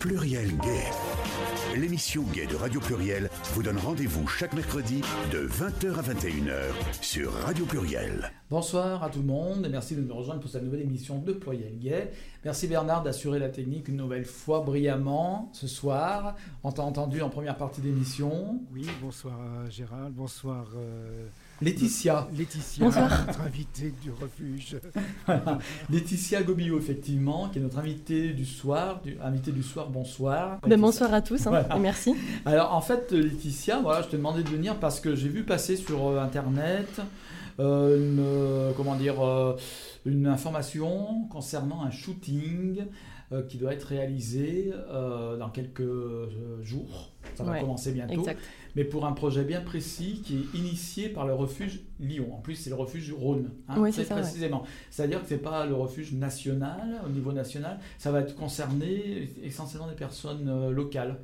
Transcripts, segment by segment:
Pluriel Gay. L'émission Gay de Radio Pluriel vous donne rendez-vous chaque mercredi de 20h à 21h sur Radio Pluriel. Bonsoir à tout le monde et merci de nous rejoindre pour cette nouvelle émission de Pluriel Gay. Merci Bernard d'assurer la technique une nouvelle fois brillamment ce soir. On t'a entendu en première partie d'émission. Oui, bonsoir euh, Gérald, bonsoir euh, Laetitia. Laetitia, notre invitée du refuge. Laetitia Gobillot, effectivement, qui est notre invitée du soir. Du, invitée du soir, bonsoir. Ben, bonsoir à tous hein, et merci. Alors en fait, Laetitia, voilà, je te demandais de venir parce que j'ai vu passer sur euh, Internet euh, une, euh, comment dire, euh, une information concernant un shooting euh, qui doit être réalisé euh, dans quelques euh, jours. Ça va Ouais, commencer bientôt. Exact. Mais pour un projet bien précis qui est initié par le refuge Lyon. En plus, c'est le refuge Rhône. hein, Oui, très c'est ça, ouais. précisément. C'est-à-dire que c'est pas le refuge national, au niveau national. Ça va être concerné essentiellement des personnes euh, locales.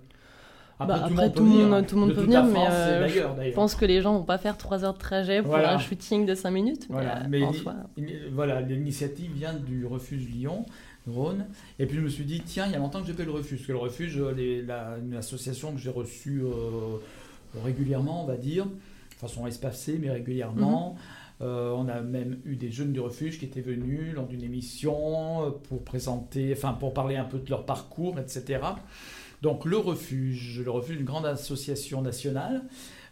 Bah, tout après, monde tout venir, monde- hein, tout le monde de peut venir, mais, euh, Je pense que les gens vont pas faire 3 heures de trajet pour Voilà. un shooting de 5 minutes. Mais, Voilà, euh, mais en soi, voilà, l'initiative vient du refuge Lyon, Rhône. Et puis je me suis dit, tiens, il y a longtemps que j'ai fait le refuge. Parce que le refuge, euh, les- la- une association que j'ai reçue euh, régulièrement, on va dire, de façon espacée, mais régulièrement. Mhm. Euh, on a même eu des jeunes du refuge qui étaient venus lors d'une émission euh, pour présenter, enfin pour parler un peu de leur parcours, etc. Donc le refuge, le refuge, une grande association nationale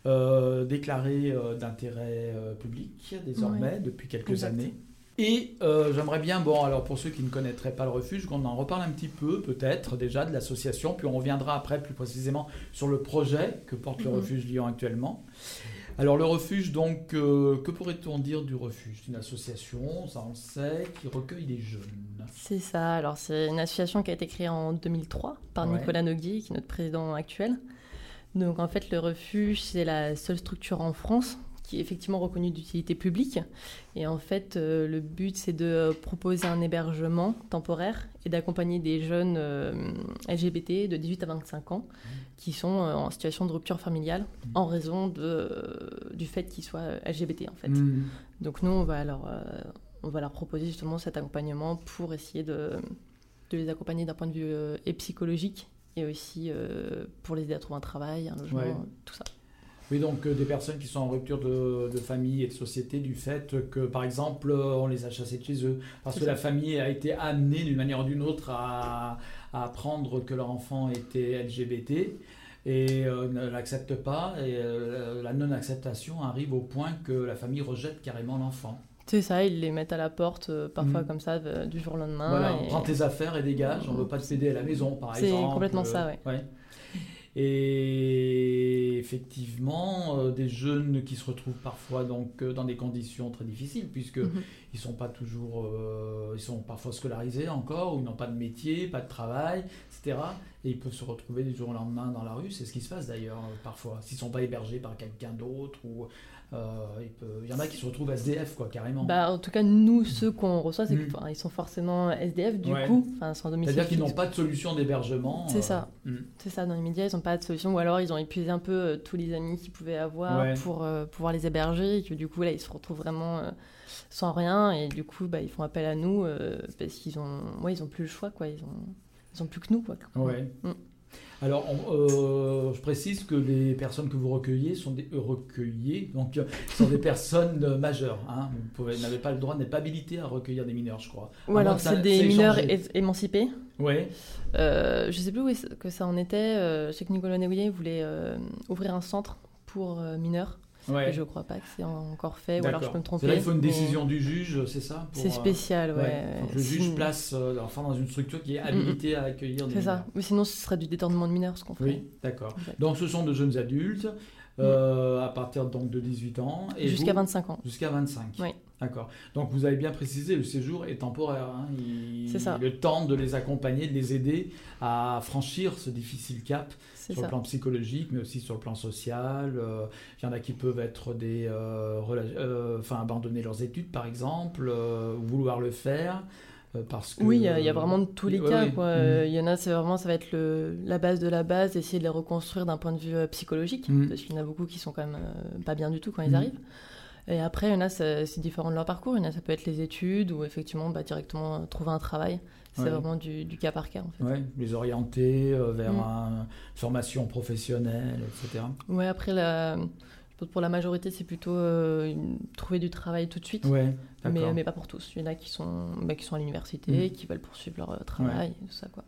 euh, déclarée euh, d'intérêt public désormais depuis quelques Exact. années. Et euh, j'aimerais bien, bon, alors pour ceux qui ne connaîtraient pas le refuge, qu'on en reparle un petit peu, peut-être déjà de l'association, puis on reviendra après plus précisément sur le projet que porte le Mhm. refuge Lyon actuellement. Alors le refuge, donc, euh, que pourrait-on dire du refuge? C'est une association, ça on le sait, qui recueille des jeunes. c'est ça. Alors, c'est une association qui a été créée en 2003 par Ouais. Nicolas Noguier, qui est notre président actuel. Donc, en fait, le refuge, c'est la seule structure en France qui est effectivement reconnue d'utilité publique. Et en fait, euh, le but, c'est de proposer un hébergement temporaire et d'accompagner des jeunes euh, LGBT de 18 à 25 ans qui sont euh, en situation de rupture familiale en raison de, du fait qu'ils soient LGBT, en fait. Mhm. Donc nous, on va leur, on va leur proposer justement cet accompagnement pour essayer de, de les accompagner d'un point de vue et psychologique et aussi pour les aider à trouver un travail, un logement, Ouais. tout ça. Oui, donc euh, des personnes qui sont en rupture de, de famille et de société du fait que, par exemple, euh, on les a chassés de chez eux, parce C'est que ça. la famille a été amenée d'une manière ou d'une autre à, à apprendre que leur enfant était LGBT et euh, ne l'accepte pas, et la non-acceptation arrive au point que la famille rejette carrément l'enfant. C'est ça, ils les mettent à la porte euh, parfois Mhm. comme ça de- du jour au lendemain. Voilà, et- prends tes affaires et dégage, on ne veut pas te céder à la maison, par C'est exemple. complètement ça, ouais. Et effectivement, euh, des jeunes qui se retrouvent parfois donc euh, dans des conditions très difficiles, puisque Mhm. ils sont pas toujours, euh, ils sont parfois scolarisés encore, ou ils n'ont pas de métier, pas de travail, etc. Et ils peuvent se retrouver du jour au lendemain dans la rue. C'est ce qui se passe d'ailleurs parfois, s'ils sont pas hébergés par quelqu'un d'autre ou il, peut- il y en a qui se retrouvent SDF quoi carrément. Bah, en tout cas, nous, ceux qu'on reçoit, c'est Mhm. qu'ils ils sont forcément SDF du Ouais. coup, enfin sans domicile. C'est-à-dire qu'ils n'ont pas de solution d'hébergement. C'est euh, ça. mm. C'est ça, dans les médias, ils n'ont pas de solution, ou alors ils ont épuisé un peu euh, tous les amis qu'ils pouvaient avoir Ouais. pour euh, pouvoir les héberger, et que du coup, là, ils se retrouvent vraiment euh, sans rien, et du coup, bah, ils font appel à nous, euh, parce qu'ils ont, ouais, ils ont plus le choix, quoi, ils ont, ils ont plus que nous, quoi. Ouais. Mm. Alors, on- euh, je précise que les personnes que vous recueillez sont des euh, recueillies, donc euh, sont des personnes euh, majeures. Hein. Vous pouvez- n'avez pas le droit, n'êtes pas habilité à recueillir des mineurs, je crois. Ou moins alors, c'est des c'est mineurs émancipés. Ouais. Euh, je sais plus où que ça en était, euh, je sais que Nicolas Néouillet voulait euh, ouvrir un centre pour euh, mineurs, ouais. et je crois pas que c'est encore fait, ou alors je peux me C'est tromper. Là, il faut une mais décision du juge, c'est ça pour, C'est euh, spécial, ouais. ouais. Le juge Sinon- place euh, l'enfant dans une structure qui est habilitée à accueillir des C'est mineurs. ça. Mais sinon, ce serait du détournement de mineurs, ce qu'on ferait. Oui, d'accord. Donc, ce sont de jeunes adultes euh, à partir donc de 18 ans. et Jusqu'à vous- 25 ans. Jusqu'à 25. Oui. D'accord. Donc vous avez bien précisé, le séjour est temporaire. hein. Il- C'est ça. Le temps de les accompagner, de les aider à franchir ce difficile cap sur le plan psychologique, mais aussi sur le plan social. Euh, Il y en a qui peuvent être des, euh, rela- euh, enfin abandonner leurs études par exemple, ou vouloir le faire. parce que, Oui, il y, a- il y a vraiment de tous les Ouais, cas. ouais. Euh, Il y en a, c'est vraiment, ça va être le, la base de la base, essayer de les reconstruire d'un point de vue psychologique, Mhm. parce qu'il y en a beaucoup qui sont quand même pas bien du tout quand ils Mhm. arrivent. Et après, il y en a, c'est différent de leur parcours. Il y en a, ça peut être les études ou effectivement bah, directement euh, trouver un travail. C'est Ouais. vraiment du, du cas par cas en fait. Ouais, les orienter euh, vers Mm. une formation professionnelle, etc. Ouais, après, la... pour la majorité, c'est plutôt euh, trouver du travail tout de suite. Ouais, mais, pas pour tous. Il y en a qui sont, bah, qui sont à l'université, Mm. qui veulent poursuivre leur travail, et tout ça quoi.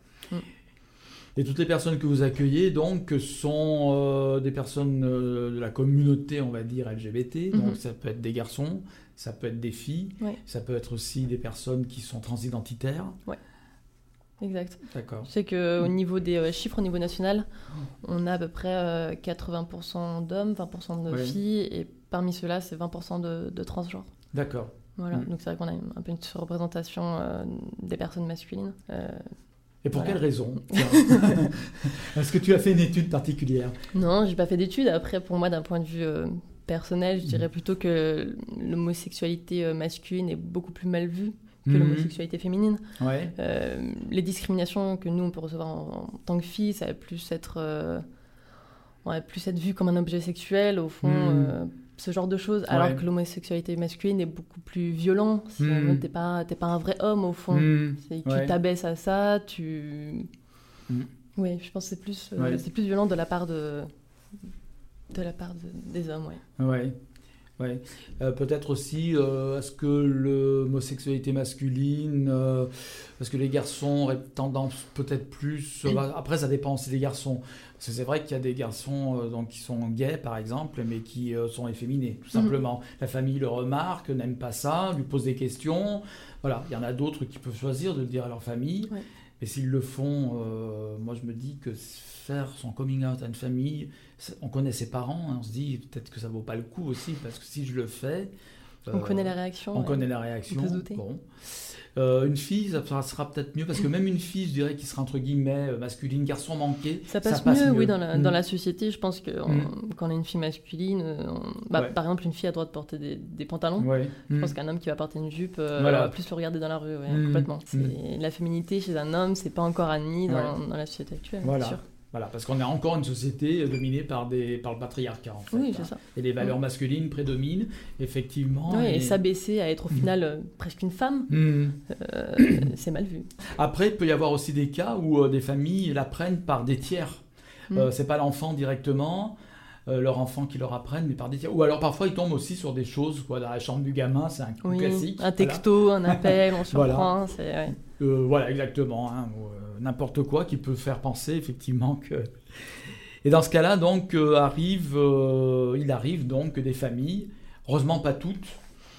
Et toutes les personnes que vous accueillez, donc, sont euh, des personnes euh, de la communauté, on va dire, LGBT. Donc, Mhm. ça peut être des garçons, ça peut être des filles, Ouais. ça peut être aussi des personnes qui sont transidentitaires. Exact. D'accord. Je sais qu'au niveau des euh, chiffres au niveau national, on a à peu près euh, 80% d'hommes, 20% de Ouais. filles, et parmi ceux-là, c'est 20% de, de transgenres. D'accord. Voilà, Mm. donc c'est vrai qu'on a un peu une surreprésentation des personnes masculines. Et pour Voilà. quelle raison. Est-ce que tu as fait une étude particulière Non, j'ai pas fait d'études. Après, pour moi, d'un point de vue euh, personnel, je dirais plutôt que l'homosexualité euh, masculine est beaucoup plus mal vue que Mhm. l'homosexualité féminine. Ouais. Euh, les discriminations que nous on peut recevoir en, en tant que filles, ça va plus être, euh, on va plus être vu comme un objet sexuel au fond, Mhm. Ce genre de choses. Alors que l'homosexualité masculine est beaucoup plus violent. C'est- Mhm. T'es pas, t'es pas un vrai homme au fond. Mm. C'est- Tu Ouais. t'abaisses à ça, tu. Mm. Oui, je pense que c'est plus, euh, Ouais. c'est plus violent de la part de, de la part de- des hommes, ouais. Ouais. Ouais. Euh, Peut-être aussi, euh, est-ce que l'homosexualité masculine, euh, parce que les garçons auraient tendance peut-être plus. euh, bah, après, ça dépend aussi des garçons. Parce que c'est vrai qu'il y a des garçons euh, donc, qui sont gays, par exemple, mais qui euh, sont efféminés, tout Mhm. simplement. La famille le remarque, n'aime pas ça, lui pose des questions. Voilà. Il y en a d'autres qui peuvent choisir de le dire à leur famille. Ouais. Et s'ils le font, euh, moi je me dis que faire son coming out à une famille, on connaît ses parents, hein, on se dit peut-être que ça vaut pas le coup aussi, parce que si je le fais. On euh, connaît la réaction. On ouais. connaît la réaction. On peut se douter. Bon. Euh, une fille, ça, ça sera peut-être mieux, parce que même une fille, je dirais, qui sera entre guillemets euh, masculine, garçon manqué, Ça passe, mieux, oui, dans la, Mm. dans la société. Je pense que on- Mm. quand on est une fille masculine, euh, on- bah, Ouais. par exemple, une fille a le droit de porter des, des pantalons. Ouais. Je Mm. pense qu'un homme qui va porter une jupe, euh, Voilà. on va plus le regarder dans la rue, ouais, Mm. complètement. Mm. La féminité chez un homme, c'est pas encore admis dans, dans la société actuelle, Voilà. c'est sûr. Voilà, parce qu'on est encore une société euh, dominée par, des, par le patriarcat, en fait. Oui, hein. c'est ça. Et les valeurs masculines prédominent, effectivement. Et- et s'abaisser à être au Mm. final euh, presque une femme, Mm. euh, c'est mal vu. Après, il peut y avoir aussi des cas où euh, des familles l'apprennent par des tiers. Mm. C'est pas l'enfant directement, euh, leur enfant qui leur apprennent, mais par des tiers. Ou alors parfois ils tombent aussi sur des choses, quoi, dans la chambre du gamin, c'est un Oui, classique. un texto, un appel, on Voilà. surprend. ouais. Voilà, Euh, voilà, exactement. hein, euh, N'importe quoi qui peut faire penser effectivement que. Et dans ce cas-là, donc, euh, arrive, il arrive donc que des familles, heureusement pas toutes,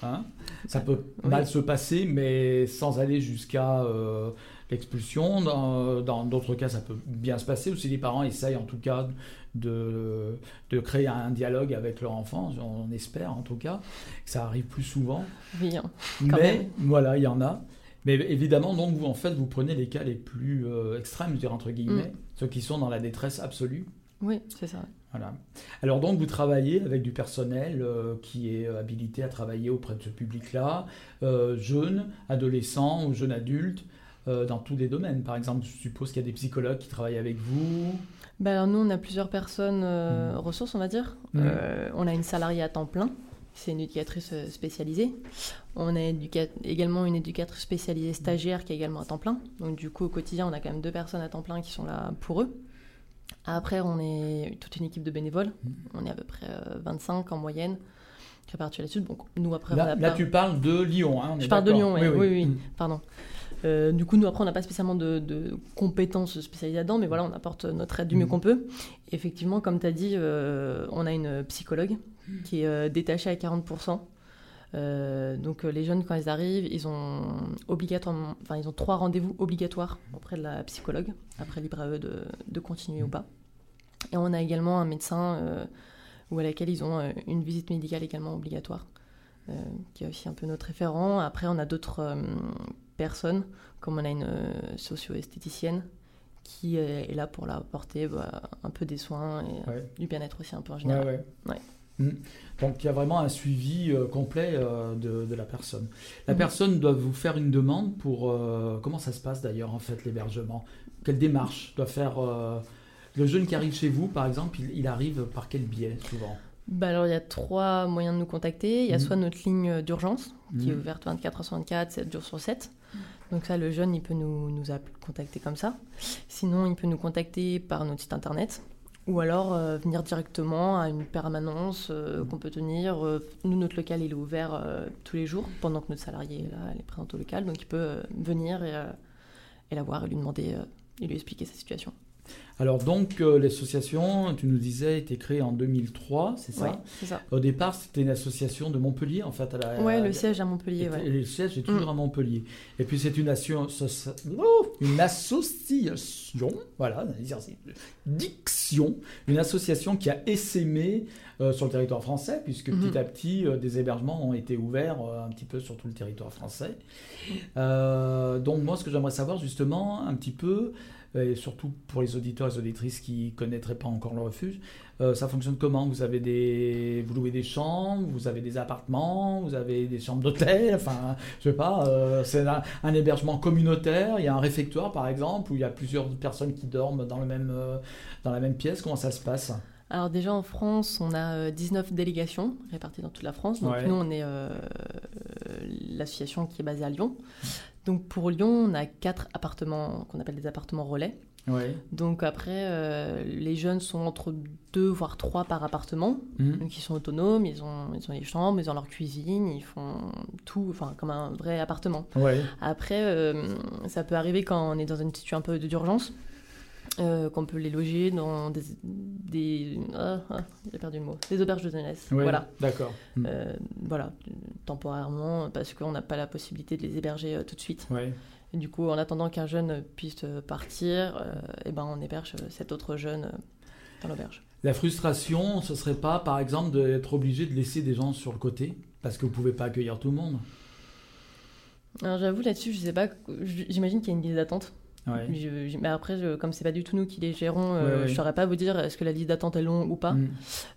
hein, ça peut Oui. mal se passer, mais sans aller jusqu'à euh, l'expulsion. Dans dans d'autres cas, ça peut bien se passer, ou si les parents essayent en tout cas de, de créer un dialogue avec leur enfant, on espère en tout cas, que ça arrive plus souvent. Oui, hein. Quand Mais même. voilà, il y en a. Mais évidemment, donc, vous, en fait, vous prenez les cas les plus euh, extrêmes, je dirais, entre guillemets, ceux qui sont dans la détresse absolue. oui, c'est ça. Voilà. Alors donc, vous travaillez avec du personnel euh, qui est habilité à travailler auprès de ce public-là, euh, jeunes, adolescents ou jeunes adultes, dans tous les domaines. Par exemple, je suppose qu'il y a des psychologues qui travaillent avec vous. Bah alors nous, on a plusieurs personnes Mm. ressources, on va dire. Mm. On a une salariée à temps plein, c'est une éducatrice euh, spécialisée. On a également une éducatrice spécialisée stagiaire qui est également à temps plein. Donc du coup, au quotidien, on a quand même deux personnes à temps plein qui sont là pour eux. Après, on est toute une équipe de bénévoles. Mm. On est à peu près euh, 25 en moyenne, répartis là-dessus. Donc nous, après, on Là, a là, pas- tu parles de Lyon. Hein, on est Je parle de. Lyon, oui, oui. Mm. Pardon. Euh, du coup, nous, après, on n'a pas spécialement de, de compétences spécialisées là-dedans, mais voilà, on apporte notre aide du mieux Mhm. qu'on peut. Effectivement, comme tu as dit, euh, on a une psychologue qui est euh, détachée à 40%. Euh, donc, euh, les jeunes, quand ils arrivent, ils ont obligatoirement, enfin, ils ont trois rendez-vous obligatoires auprès de la psychologue. Après, libre à eux de, de continuer ou pas. Et on a également un médecin euh, ou à laquelle ils ont une visite médicale également obligatoire, euh, qui est aussi un peu notre référent. Après, on a d'autres personnes, comme on a une socio-esthéticienne qui est là pour leur apporter bah, un peu des soins et Ouais. du bien-être aussi un peu en général. ouais. Ouais. Mm. Donc il y a vraiment un suivi euh, complet euh, de, de la personne. La Mhm. personne doit vous faire une demande pour... euh, comment ça se passe d'ailleurs en fait l'hébergement? Quelle démarche doit faire... le jeune qui arrive chez vous, par exemple, il, il arrive par quel biais souvent? Bah alors, il y a trois moyens de nous contacter. Il y a Mhm. soit notre ligne d'urgence, qui est ouverte 24 sur 24, 7 jours sur 7. Donc ça, le jeune, il peut nous, nous contacter comme ça. Sinon, il peut nous contacter par notre site internet. Ou alors euh, venir directement à une permanence euh, qu'on peut tenir. Euh, nous, notre local, il est ouvert tous les jours, pendant que notre salarié est là, elle est présente au local. Donc il peut venir et, et la voir et lui demander et lui expliquer sa situation. Alors donc euh, l'association, tu nous disais, a été créée en 2003, c'est ça Ouais, c'est ça. Au départ, c'était une association de Montpellier, en fait. Ouais, le siège à Montpellier, ouais. le siège est toujours Mm. à Montpellier. Et puis c'est une, assion- so- oh, une association, voilà, diction, une association qui a essaimé euh, sur le territoire français, puisque Mhm. petit à petit, euh, des hébergements ont été ouverts un petit peu sur tout le territoire français. Donc moi, ce que j'aimerais savoir justement, un petit peu, et surtout pour les auditeurs et auditrices qui connaîtraient pas encore le refuge, euh, ça fonctionne comment? Vous avez des, vous louez des chambres, vous avez des appartements, vous avez des chambres d'hôtel, enfin, je sais pas, euh, c'est un, hébergement communautaire. Il y a un réfectoire par exemple où il y a plusieurs personnes qui dorment dans le même, euh, dans la même pièce. Comment ça se passe? Alors déjà en France, on a euh, 19 délégations réparties dans toute la France. Donc Ouais. nous, on est euh, l'association qui est basée à Lyon. Donc pour Lyon, on a quatre appartements qu'on appelle des appartements relais. Ouais. Donc après, euh, les jeunes sont entre deux voire trois par appartement. Mhm. Donc ils sont autonomes, ils ont, ils ont les chambres, ils ont leur cuisine, ils font tout, enfin comme un vrai appartement. Ouais. Après, euh, ça peut arriver quand on est dans une situation un peu d'urgence, euh, qu'on peut les loger dans des... des ah, ah, j'ai perdu le mot. Des auberges de jeunesse. Ouais. Voilà. D'accord. Mhm. Euh, voilà, temporairement, parce qu'on n'a pas la possibilité de les héberger euh, tout de suite. Ouais. Et du coup, en attendant qu'un jeune puisse partir, eh ben, on héberge cet autre jeune dans l'auberge. La frustration, ce serait pas, par exemple, d'être obligé de laisser des gens sur le côté parce que vous pouvez pas accueillir tout le monde? Alors j'avoue là-dessus, je sais pas, j'imagine qu'il y a une liste d'attente. Ouais. Je- je- mais après, je- comme c'est pas du tout nous qui les gérons, euh, Ouais, je saurais pas vous dire est-ce que la liste d'attente est longue ou pas. Mhm.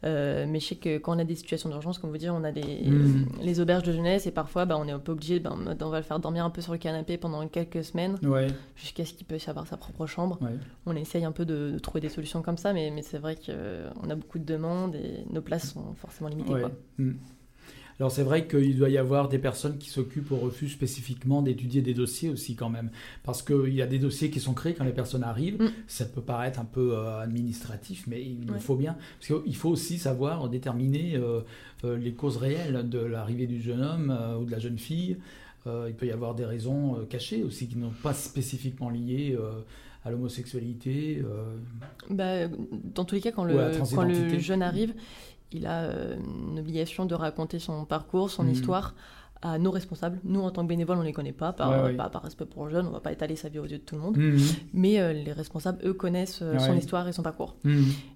Euh, mais je sais que quand on a des situations d'urgence, comme vous dire, on a des, Mhm. les auberges de jeunesse et parfois bah, on est un peu obligé, bah, on va le faire dormir un peu sur le canapé pendant quelques semaines Ouais. jusqu'à ce qu'il puisse avoir sa propre chambre. On essaye un peu de, de trouver des solutions comme ça, mais, mais c'est vrai qu'on a beaucoup de demandes et nos places sont forcément limitées. Quoi. Mm. Alors c'est vrai qu'il doit y avoir des personnes qui s'occupent au refuge spécifiquement d'étudier des dossiers aussi quand même. Parce qu'il y a des dossiers qui sont créés quand les personnes arrivent. Mm. Ça peut paraître un peu euh, administratif, mais il Ouais. faut bien. Parce qu'il faut aussi savoir déterminer euh, euh, les causes réelles de l'arrivée du jeune homme ou de la jeune fille. Il peut y avoir des raisons cachées aussi qui n'ont pas spécifiquement liées à l'homosexualité. euh. Bah, dans tous les cas, quand le jeune arrive, il a euh, une obligation de raconter son parcours, son Mhm. histoire à nos responsables. Nous, en tant que bénévoles, on ne les connaît pas, par, Ouais, ouais. pas par respect pour le jeune, on ne va pas étaler sa vie aux yeux de tout le monde. Mhm. Mais euh, les responsables, eux, connaissent euh, son Ouais. histoire et son parcours.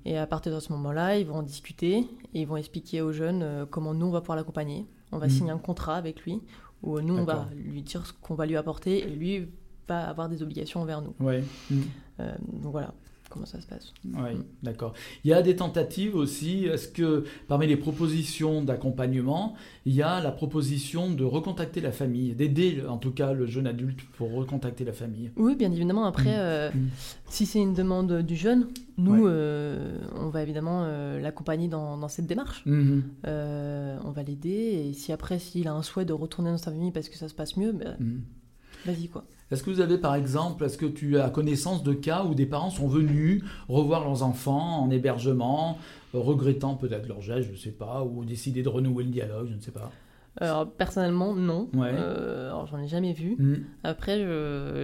Et à partir de ce moment-là, ils vont en discuter et ils vont expliquer aux jeunes euh, comment nous, on va pouvoir l'accompagner. On va signer un contrat avec lui où nous, on va lui dire ce qu'on va lui apporter et lui va avoir des obligations envers nous. Donc voilà comment ça se passe. Oui, Mm. d'accord. Il y a des tentatives aussi. Est-ce que parmi les propositions d'accompagnement, il y a la proposition de recontacter la famille, d'aider en tout cas le jeune adulte pour recontacter la famille? Oui, bien évidemment. Après, Mm. euh, Mm. si c'est une demande du jeune, nous, Ouais. euh, on va évidemment euh, l'accompagner dans, dans cette démarche. Mhm. Euh, on va l'aider. Et si après, s'il a un souhait de retourner dans sa famille parce que ça se passe mieux, ben, vas-y quoi. Est-ce que vous avez par exemple, est-ce que tu as connaissance de cas où des parents sont venus revoir leurs enfants en hébergement, euh, regrettant peut-être leur geste, je ne sais pas, ou décider de renouer le dialogue, je ne sais pas? Alors, personnellement, non. Ouais. Euh, alors, j'en ai jamais vu. Mhm. Après,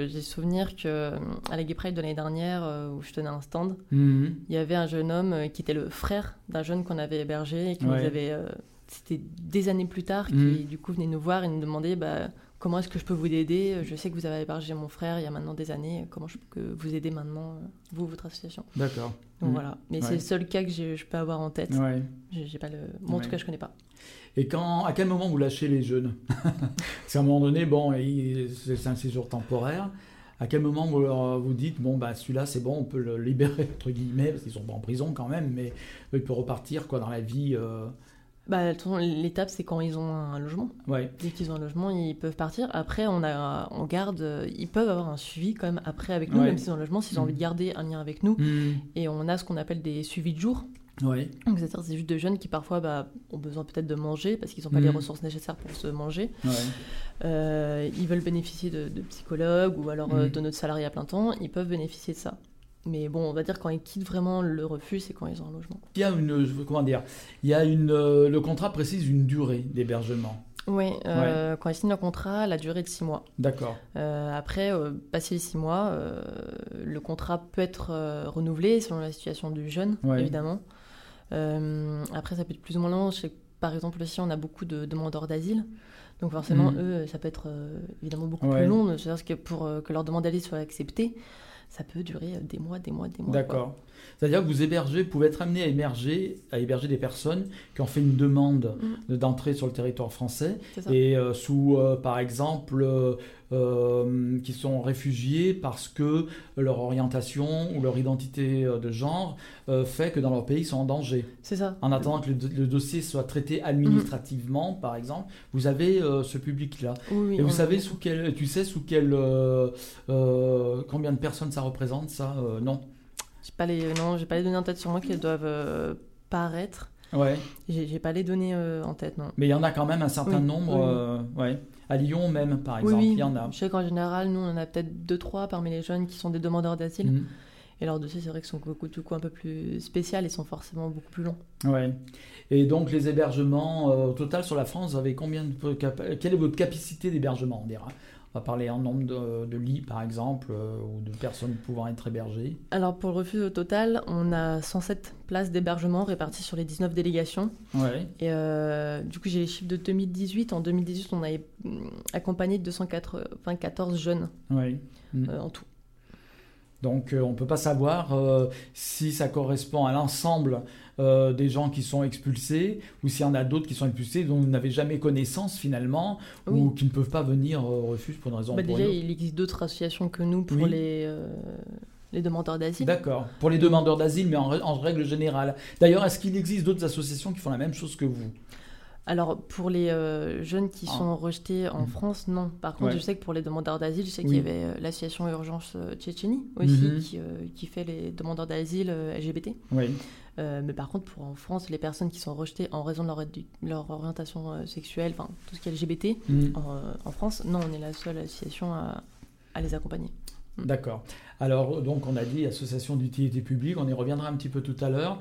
j'ai souvenir que à la Gay Pride de l'année dernière, euh, où je tenais un stand, Mhm. il y avait un jeune homme qui était le frère d'un jeune qu'on avait hébergé et qui Ouais. nous avait. euh, C'était des années plus tard, qui Mhm. du coup venait nous voir et nous demandait bah, comment est-ce que je peux vous aider? Je sais que vous avez hébergé mon frère il y a maintenant des années. Comment je peux vous aider maintenant, euh, vous, votre association? D'accord. Donc Mhm. voilà. Mais Ouais. c'est le seul cas que je peux avoir en tête. Ouais. J'ai pas le. En Ouais. tout cas, je connais pas. Et quand, à quel moment vous lâchez les jeunes? Parce qu'à un moment donné, bon, c'est un séjour temporaire. À quel moment vous, leur- vous dites, bon, bah, celui-là, c'est bon, on peut le libérer, entre guillemets, parce qu'ils sont pas en prison quand même, mais il peut repartir quoi, dans la vie. euh, Bah, l'étape, c'est quand ils ont un logement. Ouais. Dès qu'ils ont un logement, ils peuvent partir. Après, on, a, on garde, euh, ils peuvent avoir un suivi quand même après avec nous, Ouais. même s'ils ont un logement, s'ils ont envie de garder un lien avec nous. Mhm. Et on a ce qu'on appelle des suivis de jour. Donc, c'est-à-dire c'est juste de jeunes qui parfois bah, ont besoin peut-être de manger parce qu'ils n'ont pas les Mhm. ressources nécessaires pour se manger. Ouais. Euh, ils veulent bénéficier de, de psychologues ou alors euh, de notre salarié à plein temps. Ils peuvent bénéficier de ça. Mais bon, on va dire quand ils quittent vraiment le refuge, c'est quand ils ont un logement. Il y a une, comment dire, il y a une, euh, le contrat précise une durée d'hébergement. Oui, euh, quand ils signent le contrat, la durée est de 6 mois. D'accord. Euh, après, euh, passé les 6 mois, le contrat peut être renouvelé selon la situation du jeune, Ouais. évidemment. Après, ça peut être plus ou moins long. Je sais que, par exemple, aussi, on a beaucoup de demandeurs d'asile. Donc forcément, Mhm. eux, ça peut être évidemment beaucoup Ouais. plus long. C'est-à-dire que pour que leur demande d'asile soit acceptée, ça peut durer euh, des mois, des mois, des mois. D'accord. C'est-à-dire que vous hébergez, vous pouvez être amené à héberger, à héberger des personnes qui ont fait une demande de- d'entrée sur le territoire français et euh, sous, euh, par exemple, euh, qui sont réfugiés parce que leur orientation ou leur identité euh, de genre euh, fait que dans leur pays ils sont en danger. C'est ça. En attendant que le, le dossier soit traité administrativement, par exemple, vous avez euh, ce public-là. Oui, Et vous savez sous quel, tu sais sous quel, combien de personnes ça représente ça Non. J'ai pas les, non, j'ai pas les données en tête sur moi qu'elles doivent paraître. Ouais. J'ai pas les données en tête, non. Mais il y en a quand même un certain Oui, nombre. oui, oui. ouais. À Lyon même, par exemple, oui. il y en a. Je sais qu'en général, nous, on en a peut-être 2-3 parmi les jeunes qui sont des demandeurs d'asile. Mhm. Et leurs dossiers, c'est vrai qu'ils sont beaucoup, du coup un peu plus spéciaux et sont forcément beaucoup plus longs. Ouais. Et donc les hébergements euh, au total sur la France, vous avez combien de quelle est votre capacité d'hébergement On dira? On va parler en nombre de, de lits par exemple euh, ou de personnes pouvant être hébergées. Alors pour le refuge au total, on a 107 places d'hébergement réparties sur les 19 délégations. Ouais. Et euh, du coup, j'ai les chiffres de 2018. En 2018, on a hum, accompagné 294 jeunes Ouais. Mhm. euh, en tout. Donc on ne peut pas savoir si ça correspond à l'ensemble euh, des gens qui sont expulsés ou s'il y en a d'autres qui sont expulsés dont vous n'avez jamais connaissance finalement Oui. ou qui ne peuvent pas venir au refuge pour une raison Bah, ou pour déjà, une autre. il existe d'autres associations que nous pour Oui. les, euh, les demandeurs d'asile. D'accord. Pour les demandeurs d'asile, mais en, rè- en règle générale. D'ailleurs, est-ce qu'il existe d'autres associations qui font la même chose que vous? Alors, pour les euh, jeunes qui Ah. sont rejetés en Mhm. France, non. Par contre, Ouais. je sais que pour les demandeurs d'asile, je sais qu'il y avait euh, l'association Urgence euh, Tchétchénie aussi, Mhm. qui, euh, qui fait les demandeurs d'asile euh, LGBT. Oui. Euh, mais par contre, pour en France, les personnes qui sont rejetées en raison de leur, orientation euh, sexuelle, enfin, tout ce qui est LGBT, en, euh, en France, non, on est la seule association à, à les accompagner. D'accord. Alors, donc, on a dit association d'utilité publique, on y reviendra un petit peu tout à l'heure.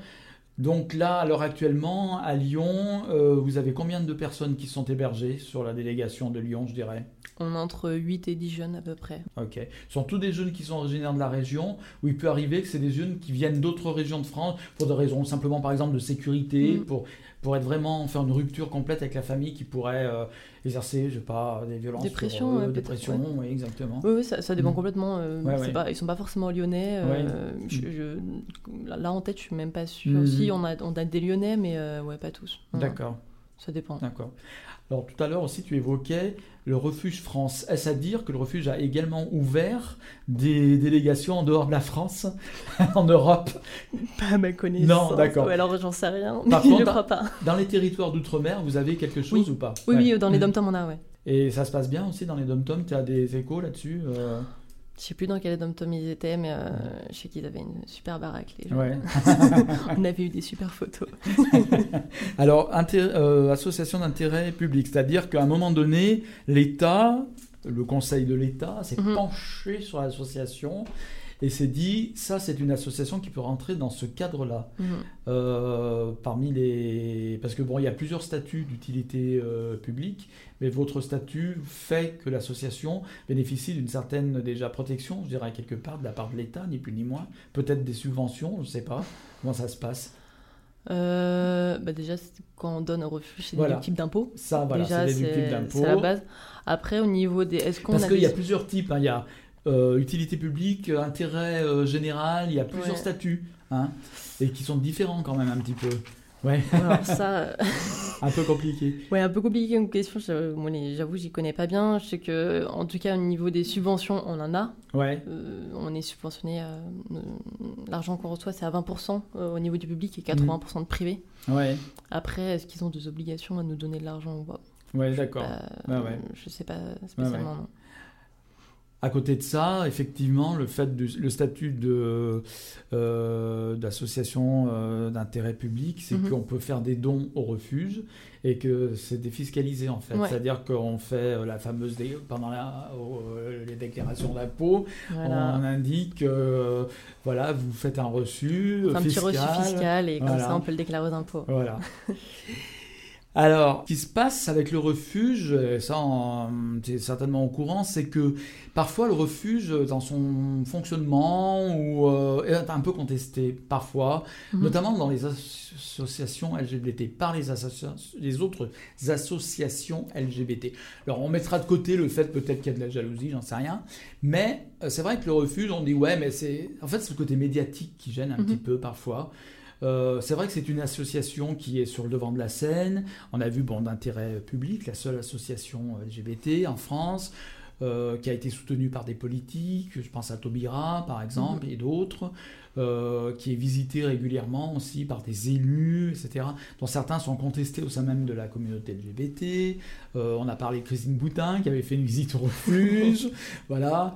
Donc là, alors actuellement, à Lyon, euh, vous avez combien de personnes qui sont hébergées sur la délégation de Lyon, je dirais? On entre 8 et 10 jeunes à peu près. Ok. Ce sont tous des jeunes qui sont originaires de la région, où il peut arriver que c'est des jeunes qui viennent d'autres régions de France, pour des raisons simplement, par exemple, de sécurité, Mm. pour, pour être vraiment, faire une rupture complète avec la famille qui pourrait euh, exercer, je sais pas, des violences Dépression, sur eux, ouais, peut-être, dépression, oui, exactement. Oui, oui, ça, ça dépend Mhm. complètement. euh, Ouais, ouais. Pas, ils sont pas forcément lyonnais. euh, Ouais. je- je- là, en tête, je suis même pas sûre. Mhm. Si, on a, on a des lyonnais, mais euh, ouais, pas tous. D'accord. Ça dépend. D'accord. Alors tout à l'heure aussi, tu évoquais le refuge France. Est-ce à dire que le refuge a également ouvert des délégations en dehors de la France, en Europe? Pas à ma connaissance. Non, d'accord. Ouais, alors, j'en sais rien. Par mais je contre, crois pas. Dans les territoires d'outre-mer, vous avez quelque chose ou pas? Oui, Ouais. oui, dans les Mhm. dom on a, ouais. Et ça se passe bien aussi dans les dom-toms Tu as des échos là-dessus euh? Je sais plus dans quel dom ils étaient, mais euh, je sais qu'ils avaient une super baraque, les gens. Ouais. on avait eu des super photos. Alors, euh, association d'intérêt public, c'est-à-dire qu'à un moment donné, l'État, le Conseil de l'État, s'est Mhm. penché sur l'association et s'est dit, ça c'est une association qui peut rentrer dans ce cadre-là. Mhm. Euh, parmi les... Parce que bon, il y a plusieurs statuts d'utilité euh, publique, mais votre statut fait que l'association bénéficie d'une certaine déjà protection, je dirais quelque part, de la part de l'État, ni plus ni moins. Peut-être des subventions, je ne sais pas. Comment ça se passe? Euh, bah déjà, quand on donne un refuge, c'est Voilà. types d'impôts. Ça, voilà, déjà, c'est déductible c'est d'impôts. c'est la base. Après, au niveau des. Est-ce qu'on Parce qu'il des- y a plusieurs types. hein. Il y a euh, utilité publique, euh, intérêt euh, général, il y a plusieurs Ouais. statuts. hein, et qui sont différents quand même un petit peu. Ouais, Alors ça, un peu compliqué. ouais, un peu compliqué comme question. J'avoue, j'y connais pas bien. Je sais que, en tout cas, au niveau des subventions, on en a. Ouais, Euh, on est subventionné. euh, L'argent qu'on reçoit, c'est à 20% euh, au niveau du public et 80% de privé. ouais, Après, est-ce qu'ils ont des obligations à nous donner de l'argent ou pas? Ouais, d'accord. Euh, Ouais, ouais. Je sais pas spécialement. non. À côté de ça, effectivement, le fait de, le statut de euh, d'association euh, d'intérêt public, c'est Mhm. qu'on peut faire des dons au refuge et que c'est défiscalisé en fait. Ouais. C'est-à-dire qu'on fait euh, la fameuse dé- pendant la- euh, les déclarations d'impôts, Voilà. on indique voilà, vous faites un reçu un petit reçu fiscal et comme Voilà. ça on peut le déclarer aux impôts. Voilà. Alors, ce qui se passe avec le refuge, et ça, tu es certainement au courant, c'est que parfois le refuge, dans son fonctionnement, ou, euh, est un peu contesté, parfois, Mhm. notamment dans les associations LGBT, par les autres associations LGBT. Alors, on mettra de côté le fait peut-être qu'il y a de la jalousie, j'en sais rien, mais euh, c'est vrai que le refuge, on dit, ouais, mais c'est. En fait, c'est le côté médiatique qui gêne un Mhm. petit peu parfois. Euh, c'est vrai que c'est une association qui est sur le devant de la scène. On a vu bon, d'intérêt public, la seule association LGBT en France, euh, qui a été soutenue par des politiques. Je pense à Taubira, par exemple, et d'autres, euh, qui est visitée régulièrement aussi par des élus, etc., dont certains sont contestés au sein même de la communauté LGBT. Euh, on a parlé de Christine Boutin, qui avait fait une visite au refuge. voilà.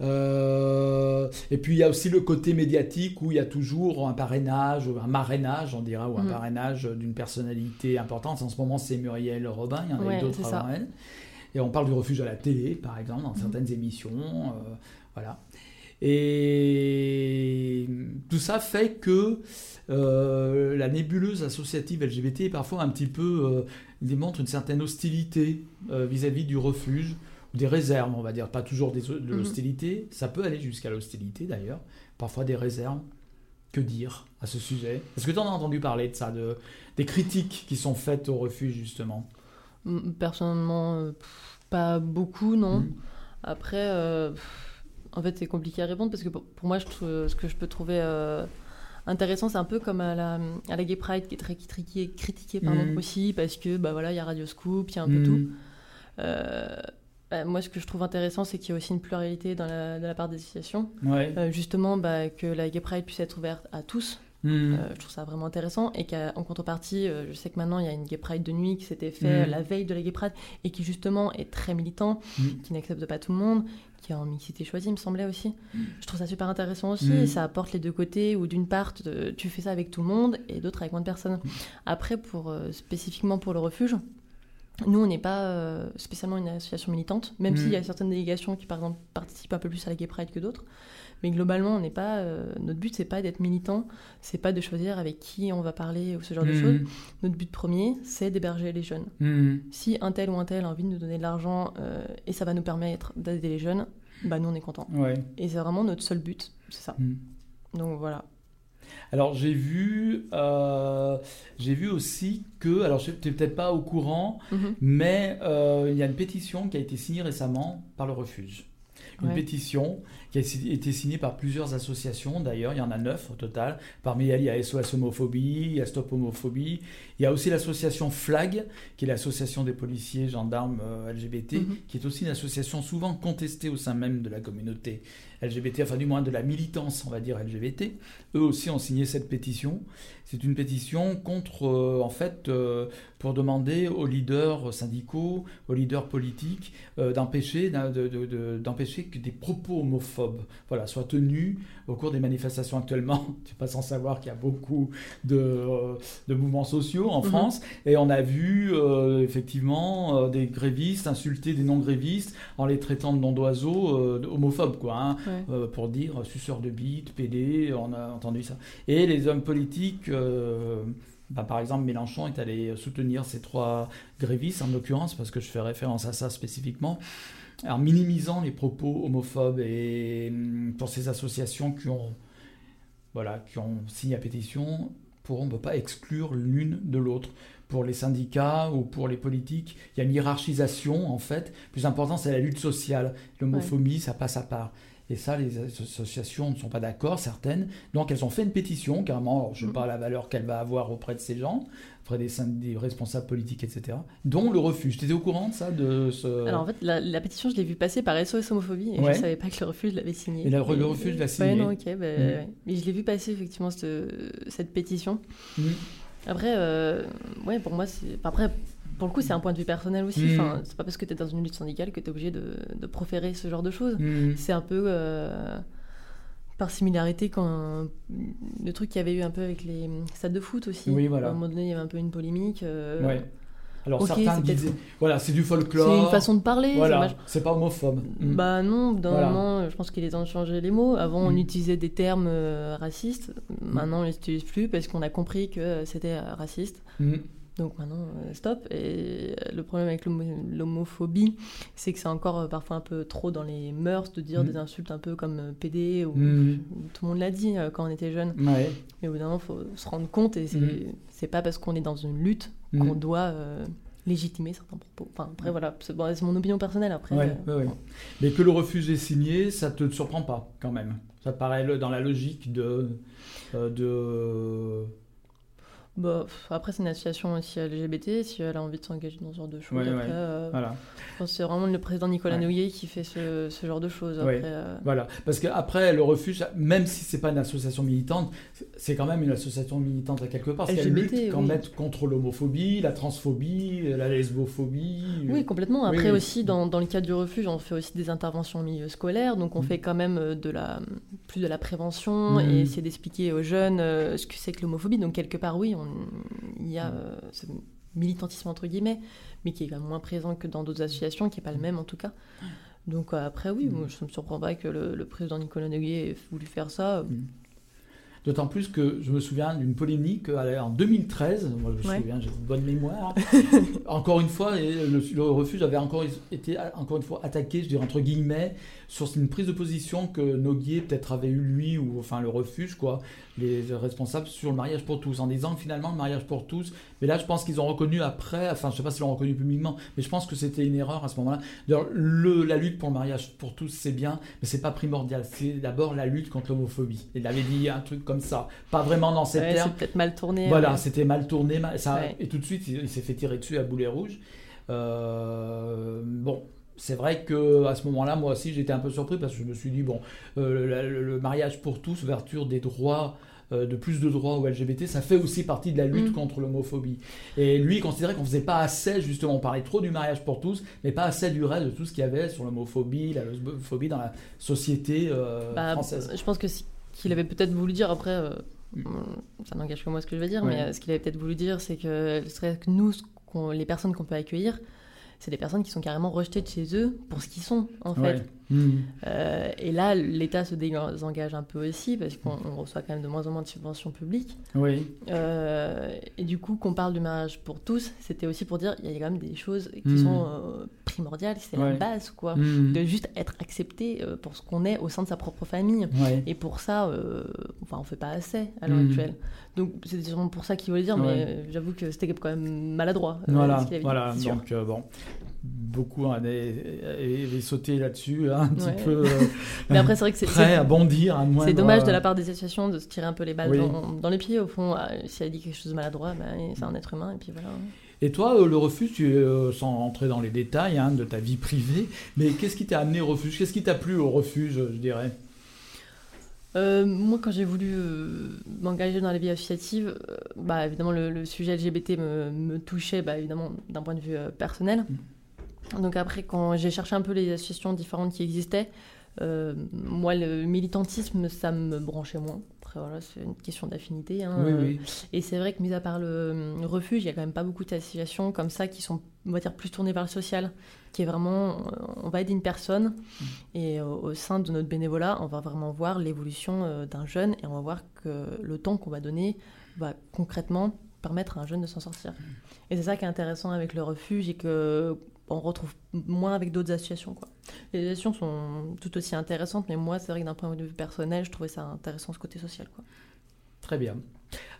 Euh, et puis il y a aussi le côté médiatique où il y a toujours un parrainage, un marrainage, on dira, ou un Mhm. parrainage d'une personnalité importante. En ce moment, c'est Muriel Robin, il y en a Ouais, d'autres avant elle. Et on parle du refuge à la télé, par exemple, dans Mhm. certaines émissions. euh, voilà. Et tout ça fait que euh, la nébuleuse associative LGBT est parfois un petit peu euh, démontre une certaine hostilité euh, vis-à-vis du refuge des réserves, on va dire, pas toujours des, de Mhm. l'hostilité. Ça peut aller jusqu'à l'hostilité d'ailleurs, parfois des réserves. Que dire à ce sujet? Est-ce que tu en as entendu parler de ça, de, des critiques qui sont faites au refuge justement? Mm, Personnellement, euh, pff, pas beaucoup, non. Mhm. Après, euh, pff, en fait, c'est compliqué à répondre parce que pour, pour moi, je trouve, ce que je peux trouver euh, intéressant, c'est un peu comme à la, à la Gay Pride qui est très critiquée, critiquée pardon, Mhm. aussi parce que bah voilà, il y a Radio Scoop, il y a un peu tout. Euh, bah, moi, ce que je trouve intéressant, c'est qu'il y a aussi une pluralité dans la, de la part des associations. Ouais. Euh, justement, bah, que la Gay Pride puisse être ouverte à tous. Mhm. Euh, je trouve ça vraiment intéressant et qu'en contrepartie, euh, je sais que maintenant il y a une Gay Pride de nuit qui s'était fait Mhm. la veille de la Gay Pride et qui justement est très militant, Mhm. qui n'accepte pas tout le monde, qui est en mixité choisie, il me semblait aussi. Je trouve ça super intéressant aussi et ça apporte les deux côtés où d'une part te- tu fais ça avec tout le monde et d'autre avec moins de personnes. Après, pour, spécifiquement pour le refuge, nous, on n'est pas euh, spécialement une association militante, même s'il y a certaines délégations qui, par exemple, participent un peu plus à la Gay Pride que d'autres. Mais globalement, on n'est pas. euh, notre but, c'est pas d'être militant, c'est pas de choisir avec qui on va parler ou ce genre de Mhm. choses. Notre but premier, c'est d'héberger les jeunes. Mhm. Si un tel ou un tel a envie de nous donner de l'argent euh, et ça va nous permettre d'aider les jeunes, bah nous on est contents. Ouais. Et c'est vraiment notre seul but, c'est ça. Donc voilà. Alors j'ai vu, euh, j'ai vu aussi que, alors je n'étais peut-être pas au courant, Mhm. mais euh, il y a une pétition qui a été signée récemment par le refuge. Une Ouais. pétition qui a été signée par plusieurs associations, d'ailleurs, il y en a neuf au total. Parmi elles, il y a SOS Homophobie, il y a Stop Homophobie. Il y a aussi l'association FLAG, qui est l'association des policiers gendarmes euh, LGBT, Mhm. qui est aussi une association souvent contestée au sein même de la communauté LGBT, enfin du moins de la militance, on va dire, LGBT. Eux aussi ont signé cette pétition. C'est une pétition contre, euh, en fait, euh, pour demander aux leaders syndicaux, aux leaders politiques, euh, d'empêcher, d'un- de- de- de- d'empêcher que des propos homophobes voilà, soient tenus au cours des manifestations actuellement. Tu pas sans savoir qu'il y a beaucoup de, mouvements sociaux en Mhm. France. Et on a vu effectivement des grévistes insulter des non-grévistes en les traitant de noms d'oiseaux homophobes, quoi. hein. Ouais. Euh, pour dire suceur de bite, PD, on a entendu ça. Et les hommes politiques, euh, bah, par exemple Mélenchon est allé soutenir ces trois grévistes, en l'occurrence, parce que je fais référence à ça spécifiquement, en minimisant les propos homophobes et hum, pour ces associations qui ont, voilà, qui ont signé la pétition, pour, on ne peut pas exclure l'une de l'autre. Pour les syndicats ou pour les politiques, il y a une hiérarchisation en fait. Le plus important, c'est la lutte sociale. L'homophobie, ça passe à part. Et ça, les associations ne sont pas d'accord, certaines. Donc, elles ont fait une pétition, carrément. Alors, je ne sais pas la valeur qu'elle va avoir auprès de ces gens, auprès des, responsables politiques, etc. Dont le refuge. Tu étais au courant de ça de ce... Alors en fait, la, la pétition, je l'ai vue passer par SOS Homophobie et Ouais. je savais pas que le refuge l'avait signée. Et le- le refuge l'a signée. Ouais, non, ok. bah, Mm. ouais. Mais je l'ai vu passer effectivement cette, cette pétition. Mm. Après, euh, ouais, pour moi, c'est. Après, pour le coup, c'est un point de vue personnel aussi. Mm. Enfin, c'est pas parce que tu es dans une lutte syndicale que tu es obligé de, de proférer ce genre de choses. Mm. C'est un peu euh, par similarité quand le truc qu'il y avait eu un peu avec les stades de foot aussi. Oui, voilà. À un moment donné, il y avait un peu une polémique. euh, Ouais. Alors certains disaient, voilà, c'est du folklore. C'est une façon de parler. c'est Voilà, c'est pas homophobe. Mm. Bah non, d'un Voilà. moment, je pense qu'il est temps de changer les mots. Avant, on Mm. utilisait des termes euh, racistes. Maintenant, on les utilise plus parce qu'on a compris que euh, c'était raciste. Mm. Donc maintenant, euh, stop. Et euh, le problème avec l'homo- l'homophobie, c'est que c'est encore euh, parfois un peu trop dans les mœurs de dire Mm. des insultes un peu comme PD ou Mm. tout le monde l'a dit quand on était jeune. Ouais. Mais au bout d'un moment, il faut se rendre compte et c'est Mm. c'est pas parce qu'on est dans une lutte Mm. qu'on doit euh, légitimer certains propos. Enfin, après, voilà, c'est bon, mon opinion personnelle. Après, Ouais, euh, ouais, ouais. Mais que le refuge est signé, ça te surprend pas quand même. Ça te paraît dans la logique de, de Bah, après, c'est une association aussi LGBT, si elle a envie de s'engager dans ce genre de choses. Ouais, euh, voilà. c'est vraiment le président Nicolas Ouais. Nouillet qui fait ce, ce genre de choses. Après, euh, Voilà, parce qu'après le refuge, même si c'est pas une association militante, c'est quand même une association militante à quelque part. Parce qu'elle LGBT, lutte quand oui. même contre l'homophobie, la transphobie, la lesbophobie. Oui, complètement. Après oui. aussi, dans, dans le cadre du refuge, on fait aussi des interventions au milieu scolaire, donc on Mm. fait quand même euh, de la, plus de la prévention Mm. et essayer d'expliquer aux jeunes euh, ce que c'est que l'homophobie. Donc quelque part, oui, on- il y a Mm. euh, ce militantisme entre guillemets, mais qui est quand même moins présent que dans d'autres associations, qui n'est pas le même en tout cas. Donc euh, après, oui, Mm. moi, je ne me surprends pas que le, le président Nicolas Nouillet ait voulu faire ça. D'autant plus que je me souviens d'une polémique euh, en 2013, moi je me Ouais. souviens, j'ai une bonne mémoire. encore une fois, et le, le refuge avait encore été encore une fois attaqué, je dirais entre guillemets, sur une prise de position que Noguier peut-être avait eu lui ou enfin le refuge quoi, les responsables sur le mariage pour tous, en disant que finalement le mariage pour tous. Mais là, je pense qu'ils ont reconnu après, enfin je sais pas s'ils l'ont reconnu publiquement, mais je pense que c'était une erreur à ce moment-là. D'ailleurs, le, la lutte pour le mariage pour tous, c'est bien, mais c'est pas primordial. C'est d'abord la lutte contre l'homophobie. Il avait dit un truc comme ça, pas vraiment dans ces Ouais, termes. c'est peut-être mal tourné. Voilà, ouais. c'était mal tourné. mal- Ça, Ouais. Et tout de suite, il, il s'est fait tirer dessus à boulet rouge. Euh, bon, c'est vrai que à ce moment-là, moi aussi, j'étais un peu surpris parce que je me suis dit, bon, euh, le, mariage pour tous, ouverture des droits. euh, de plus de droits aux LGBT, ça fait aussi partie de la lutte Mm. contre l'homophobie. Et lui, il considérait qu'on faisait pas assez, justement, on parlait trop du mariage pour tous, mais pas assez du reste de tout ce qu'il y avait sur l'homophobie, la lesbophobie dans la société euh, Bah, française. Je pense que ce qu'il avait peut-être voulu dire, après, euh, Mm. ça n'engage que moi ce que je vais dire, mais euh, ce qu'il avait peut-être voulu dire, c'est que ce serait que nous, qu'on- les personnes qu'on peut accueillir, c'est des personnes qui sont carrément rejetées de chez eux pour ce qu'ils sont, en fait. Mm. Euh, et là, l'État se désengage un peu aussi, parce qu'on on reçoit quand même de moins en moins de subventions publiques. Oui. Euh, et du coup, qu'on parle du mariage pour tous, c'était aussi pour dire il y a quand même des choses qui Mm. sont euh, primordiales, c'est Ouais. la base, quoi. Mm. De juste être accepté euh, pour ce qu'on est au sein de sa propre famille. Ouais. Et pour ça, euh, enfin, on fait pas assez à l'heure actuelle. Donc c'est sûrement pour ça qu'il voulait dire, mais Ouais. euh, j'avoue que c'était quand même maladroit. euh, Voilà, voilà. Donc euh, bon, beaucoup hein, avaient, avaient sauté là-dessus, hein, un petit peu euh, Mais après, c'est vrai que c'est- prêt à bondir, à moindre. c'est dommage de la part des associations de se tirer un peu les balles Oui. dans, dans les pieds. Au fond, Ah, si elle dit quelque chose de maladroit, ben, c'est un être humain, et puis voilà. Et toi, euh, le refuge, tu, euh, sans rentrer dans les détails hein, de ta vie privée, mais qu'est-ce qui t'a amené au refuge? Qu'est-ce qui t'a plu au refuge, je dirais? Euh, moi, quand j'ai voulu euh, m'engager dans la vie associative, euh, bah, évidemment, le, le sujet LGBT me, me touchait, bah, évidemment, d'un point de vue euh, personnel. Donc après, quand j'ai cherché un peu les associations différentes qui existaient, euh, moi, le militantisme, ça me branchait moins. Après, voilà, c'est une question d'affinité. hein. Oui, Euh, oui. Et c'est vrai que, mis à part le, le refuge, il y a quand même pas beaucoup d'associations comme ça qui sont, on va dire, plus tournées vers le social, qui est vraiment, euh, on va aider une personne et au, au sein de notre bénévolat, on va vraiment voir l'évolution euh, d'un jeune et on va voir que le temps qu'on va donner va concrètement permettre à un jeune de s'en sortir. Et c'est ça qui est intéressant avec le refuge et que on retrouve moins avec d'autres associations. Quoi. Les associations sont tout aussi intéressantes, mais moi, c'est vrai que d'un point de vue personnel, je trouvais ça intéressant ce côté social. Quoi. Très bien.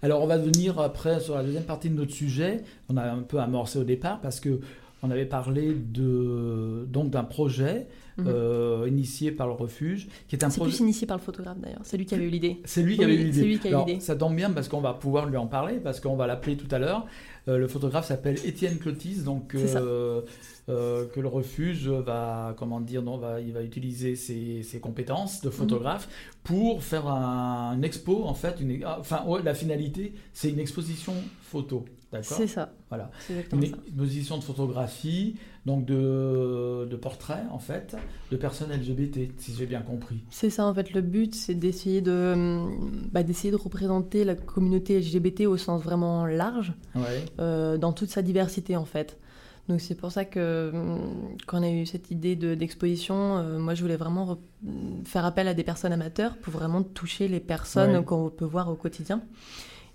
Alors, on va venir après sur la deuxième partie de notre sujet. On a un peu amorcé au départ parce que on avait parlé de donc d'un projet Mhm. euh, initié par le refuge, qui est un C'est projet. plus initié par le photographe d'ailleurs, c'est lui qui avait eu l'idée. C'est lui qui avait eu l'idée. Ça tombe bien parce qu'on va pouvoir lui en parler, parce qu'on va l'appeler tout à l'heure. Euh, le photographe s'appelle Étienne Clotis, donc euh, euh, que le refuge va, comment dire, non, va, il va utiliser ses, ses compétences de photographe pour faire un, une expo, en fait. Une, ah, enfin, ouais, la finalité, c'est une exposition photo. C'est ça. Voilà. Une exposition de photographie, donc de, de portraits, en fait, de personnes LGBT, si j'ai bien compris. C'est ça en fait, le but c'est d'essayer de, hum, bah, d'essayer de représenter la communauté LGBT au sens vraiment large, Ouais. euh, dans toute sa diversité en fait. Donc c'est pour ça que hum, quand on a eu cette idée de, d'exposition, euh, moi je voulais vraiment re- faire appel à des personnes amateurs pour vraiment toucher les personnes Ouais. qu'on peut voir au quotidien.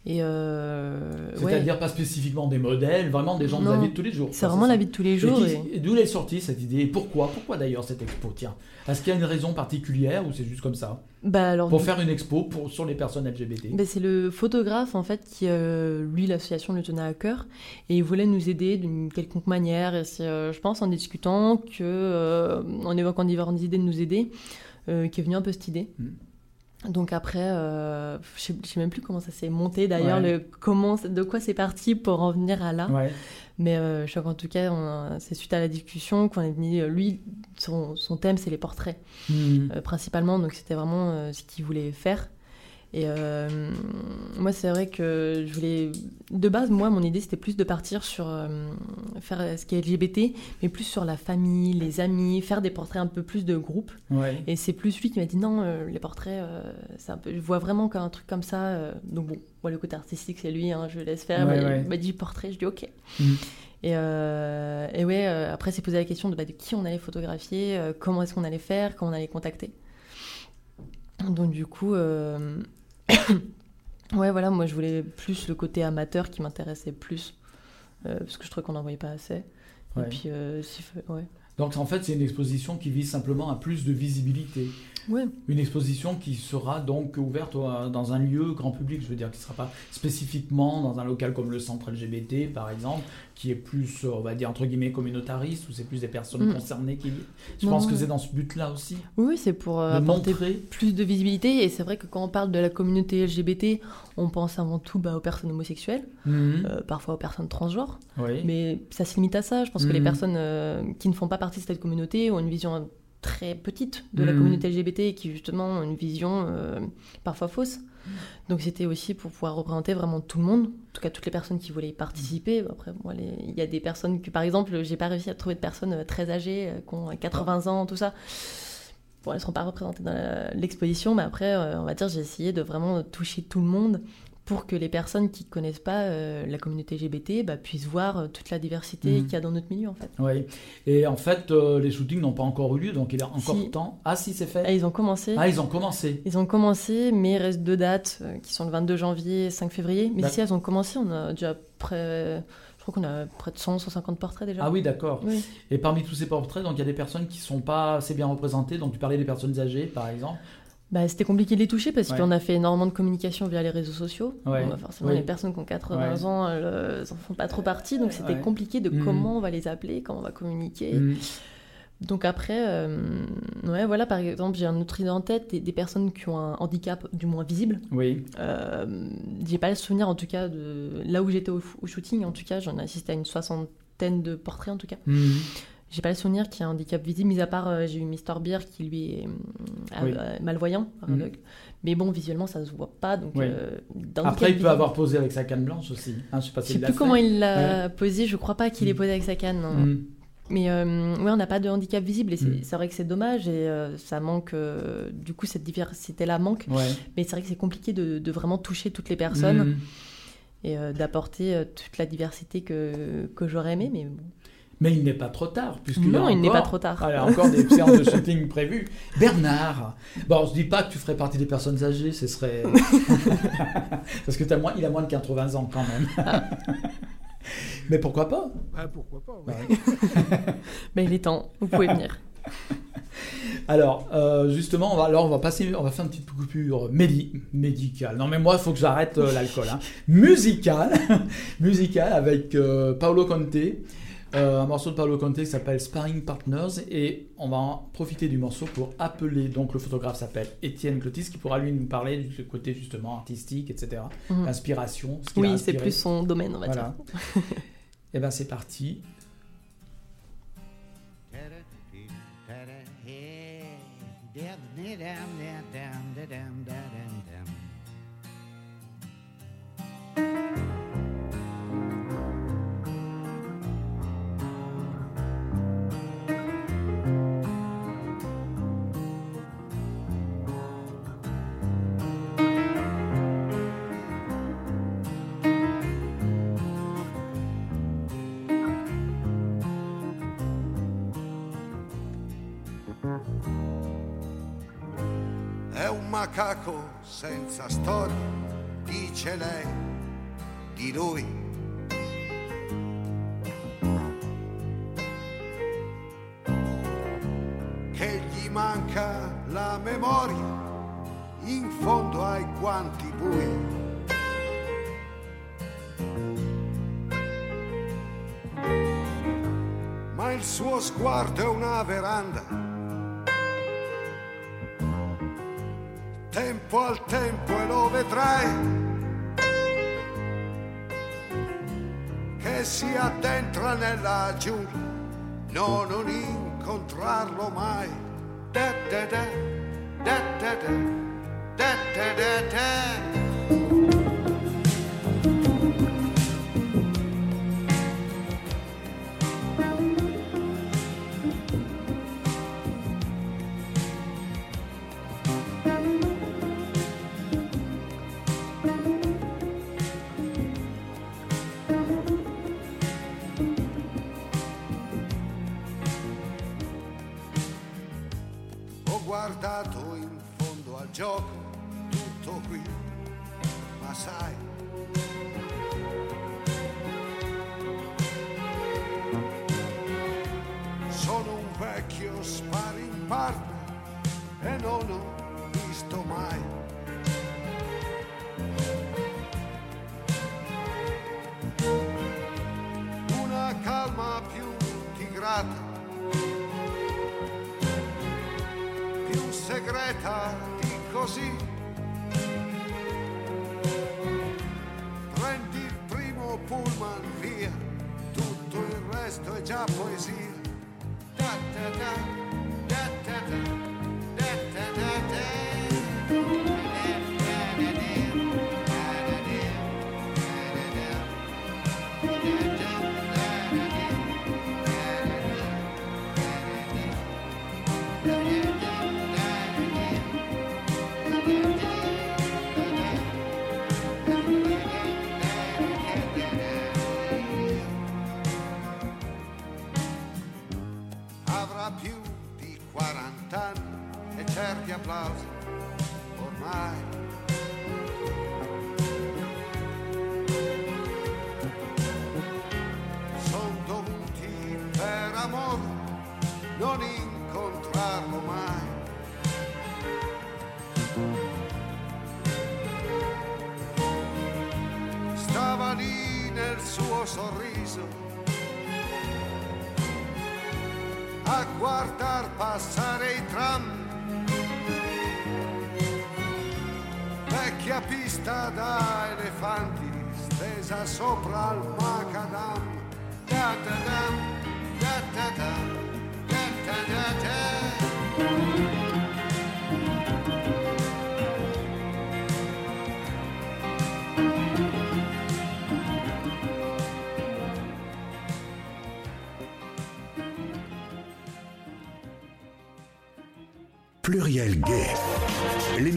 Et euh, ouais, C'est-à-dire pas spécifiquement des modèles, vraiment des gens de la vie de tous les jours. c'est vraiment la vie de tous les jours. qui- et- et D'où est sortie cette idée Et pourquoi Pourquoi d'ailleurs cette expo Tiens, est-ce qu'il y a une raison particulière ou c'est juste comme ça? Bah, alors, Pour faire une expo pour, sur les personnes LGBT Ben, c'est le photographe en fait qui, euh, lui, l'association le tenait à cœur et il voulait nous aider d'une quelconque manière. Et c'est, euh, je pense, en discutant que, en évoquant différentes idées de nous aider, euh, qu'est venue un peu cette idée. Mm. Donc après, euh, je sais, je sais même plus comment ça s'est monté d'ailleurs, Ouais. le, comment, de quoi c'est parti pour en venir à là. Ouais. Mais euh, je crois qu'en tout cas, c'est suite à la discussion qu'on est venu. euh, Lui, son, son thème, c'est les portraits euh, principalement, donc c'était vraiment ce qu'il voulait faire. Et euh, moi, c'est vrai que je voulais. De base, moi, mon idée, c'était plus de partir sur. euh, faire ce qui est LGBT, mais plus sur la famille, les amis, faire des portraits un peu plus de groupe. Ouais. Et c'est plus lui qui m'a dit non, euh, les portraits, c'est un peu, je vois vraiment qu'un truc comme ça. donc bon, moi, le côté artistique, c'est lui, hein, je le laisse faire. Ouais, mais ouais. Il m'a dit portrait, je dis ok. Mhm. Et, et ouais, après, c'est posé la question de, bah, de qui on allait photographier, comment est-ce qu'on allait faire, comment on allait contacter. Donc du coup, euh, ouais, voilà, moi je voulais plus le côté amateur qui m'intéressait plus, euh, parce que je trouvais qu'on n'en voyait pas assez. Ouais. Et puis, euh, si- ouais. Donc en fait, c'est une exposition qui vise simplement à plus de visibilité. Ouais. Une exposition qui sera donc ouverte au- dans un lieu grand public, je veux dire, qui ne sera pas spécifiquement dans un local comme le centre LGBT, par exemple, qui est plus, euh, on va dire, entre guillemets, communautariste, où c'est plus des personnes Mm. concernées qui... Je Non, pense que c'est dans ce but-là aussi, Oui, c'est pour euh, apporter montrer... plus de visibilité. Et c'est vrai que quand on parle de la communauté LGBT, on pense avant tout bah, aux personnes homosexuelles, Mhm. euh, parfois aux personnes transgenres. oui. Mais ça se limite à ça. Je pense que les Mhm. personnes euh, qui ne font pas partie de cette communauté ont une vision très petite de la communauté LGBT et qui justement ont une vision parfois fausse. Donc c'était aussi pour pouvoir représenter vraiment tout le monde, en tout cas toutes les personnes qui voulaient y participer. Après, moi, il y a des personnes que, par exemple, j'ai pas réussi à trouver de personnes euh, très âgées, euh, qui ont 80 ans, tout ça. Bon, elles ne seront pas représentées dans l'exposition, mais après, euh, on va dire, j'ai essayé de vraiment toucher tout le monde pour que les personnes qui ne connaissent pas euh, la communauté LGBT bah, puissent voir euh, toute la diversité Mhm. qu'il y a dans notre milieu, en fait. Oui. Et en fait, euh, les shootings n'ont pas encore eu lieu, donc il y a encore Si. temps. Ah, si, c'est fait. Ah, ils ont commencé. Ah, ils ont commencé. Ils ont commencé, mais il reste deux dates qui sont le 22 janvier et 5 février. Mais si elles ont commencé, on a déjà près. Je crois qu'on a près de 100, 150 portraits déjà. Ah oui, d'accord. Oui. Et parmi tous ces portraits, donc il y a des personnes qui sont pas assez bien représentées. Donc tu parlais des personnes âgées, par exemple. Bah, c'était compliqué de les toucher parce Ouais. qu'on a fait énormément de communication via les réseaux sociaux. Ouais. Bon, bah, forcément, Oui. les personnes qui ont 80 Ouais. ans, elles euh, en font pas trop partie. Donc c'était compliqué de Mhm. comment on va les appeler, comment on va communiquer. Mhm. Donc après, euh, ouais, voilà, par exemple, j'ai un autre idée en tête, des, des personnes qui ont un handicap du moins visible. Oui. Euh, j'ai pas le souvenir en tout cas de là où j'étais au, au shooting. En tout cas, j'en ai assisté à une soixantaine de portraits en tout cas. Mhm. J'ai pas le souvenir qu'il y a un handicap visible, mis à part euh, j'ai eu Mister Beer qui lui est euh, Oui. euh, malvoyant, Mhm. Mais bon, visuellement ça se voit pas. Donc, Oui. euh, Après, il peut visible- avoir posé avec sa canne blanche aussi. Hein, je sais pas Je s'il sais plus fait. comment il l'a posé. Je crois pas qu'il ait Mhm. posé avec sa canne. non. Mhm. Mais ouais, on n'a pas de handicap visible et c'est vrai que c'est dommage et ça manque. du coup, cette diversité-là manque. Ouais. Mais c'est vrai que c'est compliqué de, de vraiment toucher toutes les personnes. Et d'apporter toute la diversité que, que j'aurais aimé. Mais bon. Mais il n'est pas trop tard, puisqu'il y a non, il n'est pas trop tard. Ah, il y a encore des séances de shooting prévues. Bernard, bon, je dis pas que tu ferais partie des personnes âgées, ce serait parce que as moins, il a moins de 80 ans quand même. Mais pourquoi pas? Ah, pourquoi pas ouais. Mais il est temps, vous pouvez venir. Alors, euh, justement, on va, alors on va passer, on va faire une petite coupure médi médicale. Non, mais moi, il faut que j'arrête euh, l'alcool. Hein. Musicale, musicale avec euh, Paolo Conte, euh, un morceau de Paolo Conte qui s'appelle Sparring Partners, et on va en profiter du morceau pour appeler. Donc, le photographe s'appelle Étienne Clotis, qui pourra lui nous parler du côté justement artistique, etc., Mhm. inspiration. ce Oui, c'est plus son domaine, on va Voilà. Et ben, c'est parti. Macaco senza storia, dice lei di lui. Che gli manca la memoria in fondo ai guanti bui. Ma il suo sguardo è una veranda tempo al tempo e lo vedrai. Che si addentra nella giungla no non incontrarlo mai. Da da da da da da da da da a guardar passare i tram. Vecchia pista da elefanti stesa sopra al macadam. Da-da-dam.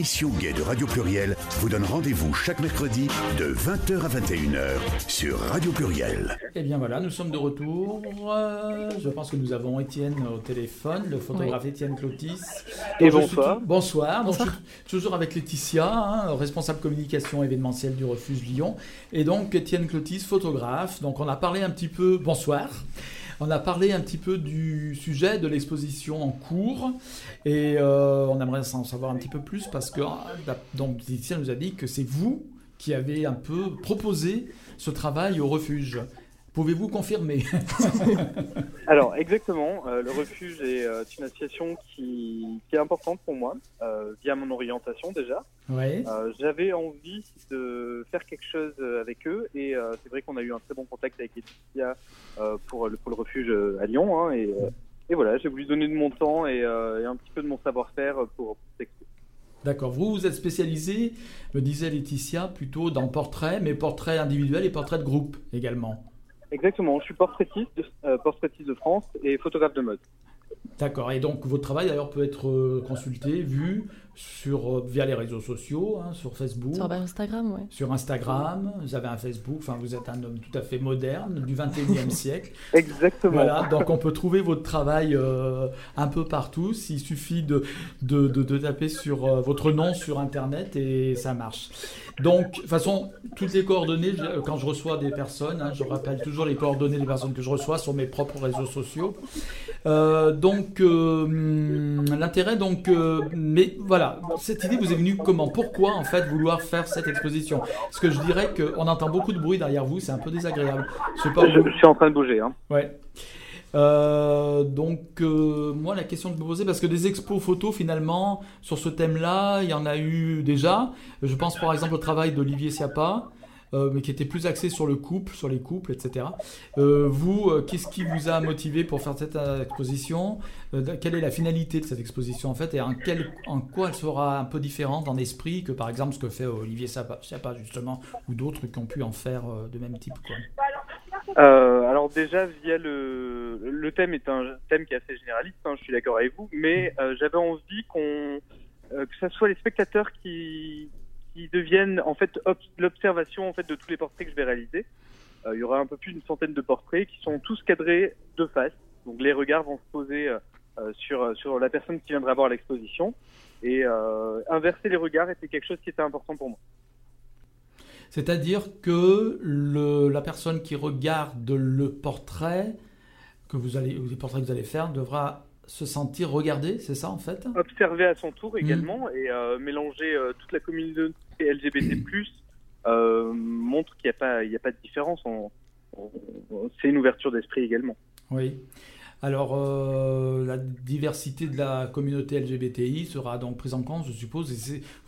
L'émission Gay de Radio Pluriel vous donne rendez-vous chaque mercredi de 20h à 21h sur Radio Pluriel. Et eh bien voilà, nous sommes de retour. Euh, je pense que nous avons Étienne au téléphone, le photographe Étienne Clotis. Et bonsoir. bonsoir. Donc, toujours avec Laetitia, hein, responsable communication événementielle du Refuge Lyon. Et donc Étienne Clotis, photographe. Donc on a parlé un petit peu. Bonsoir. On a parlé un petit peu du sujet de l'exposition en cours et euh, on aimerait en savoir un petit peu plus parce que ah, donc nous a dit que c'est vous qui avez un peu proposé ce travail au refuge. Pouvez-vous confirmer Alors, exactement. Euh, le refuge est euh, une association qui, est importante pour moi, euh, via mon orientation déjà. Ouais. J'avais envie de faire quelque chose avec eux et c'est vrai qu'on a eu un très bon contact avec Laetitia pour, le, pour le refuge à Lyon. Hein, et, et, voilà, j'ai voulu donner de mon temps et, un petit peu de mon savoir-faire pour, pour D'accord. Vous, vous êtes spécialisé, me disait Laetitia, plutôt dans portrait, mais portrait individuel et portrait de groupe également. Exactement, je suis portraitiste, euh, portraitiste de France et photographe de mode. D'accord. Et donc votre travail d'ailleurs peut être euh, consulté, vu sur, euh, via les réseaux sociaux, hein, sur Facebook. Sur Instagram, ouais. Sur Instagram, vous avez un Facebook, enfin vous êtes un homme tout à fait moderne du 21e siècle. Exactement. Voilà, donc on peut trouver votre travail euh, un peu partout. S'il suffit de, de, de, de taper sur euh, votre nom sur Internet et ça marche. Donc, de toute façon, toutes les coordonnées, quand je reçois des personnes, hein, je rappelle toujours les coordonnées des personnes que je reçois sur mes propres réseaux sociaux. Euh, donc, euh, hum, l'intérêt, donc, euh, mais voilà, cette idée vous est venue comment? Pourquoi, en fait, vouloir faire cette exposition? Parce que je dirais qu'on entend beaucoup de bruit derrière vous, c'est un peu désagréable. Je sais pas Je, où- je suis en train de bouger. Hein. Ouais. Euh, donc, euh, moi, la question que je me posais, parce que des expos photos, finalement, sur ce thème-là, il y en a eu déjà. Je pense par exemple au travail d'Olivier Siapa, euh, mais qui était plus axé sur le couple, sur les couples, etc. Euh, vous, euh, qu'est-ce qui vous a motivé pour faire cette exposition? Quelle est la finalité de cette exposition, en fait, et en, quoi elle sera un peu différente en esprit que, par exemple, ce que fait Olivier Siapa, justement, ou d'autres qui ont pu en faire de même type, quoi? Euh, alors déjà, via le, le thème est un thème qui est assez généraliste, hein, je suis d'accord avec vous, mais euh, j'avais envie qu'on euh, que ce soit les spectateurs qui, qui deviennent en fait ob- l'observation en fait de tous les portraits que je vais réaliser. Euh, il y aura un peu plus d'une centaine de portraits qui sont tous cadrés de face, donc les regards vont se poser euh, euh, sur sur la personne qui viendra voir l'exposition et inverser les regards était quelque chose qui était important pour moi. C'est-à-dire que le, la personne qui regarde le portrait que vous allez, les portraits que vous allez faire devra se sentir regardé, c'est ça en fait? Observer à son tour également et euh, mélanger euh, toute la communauté LGBT+ euh, montre qu'il n'y a pas a de différence. On- on- c'est une ouverture d'esprit également. Oui. Alors, euh, la diversité de la communauté LGBTI sera donc prise en compte, je suppose.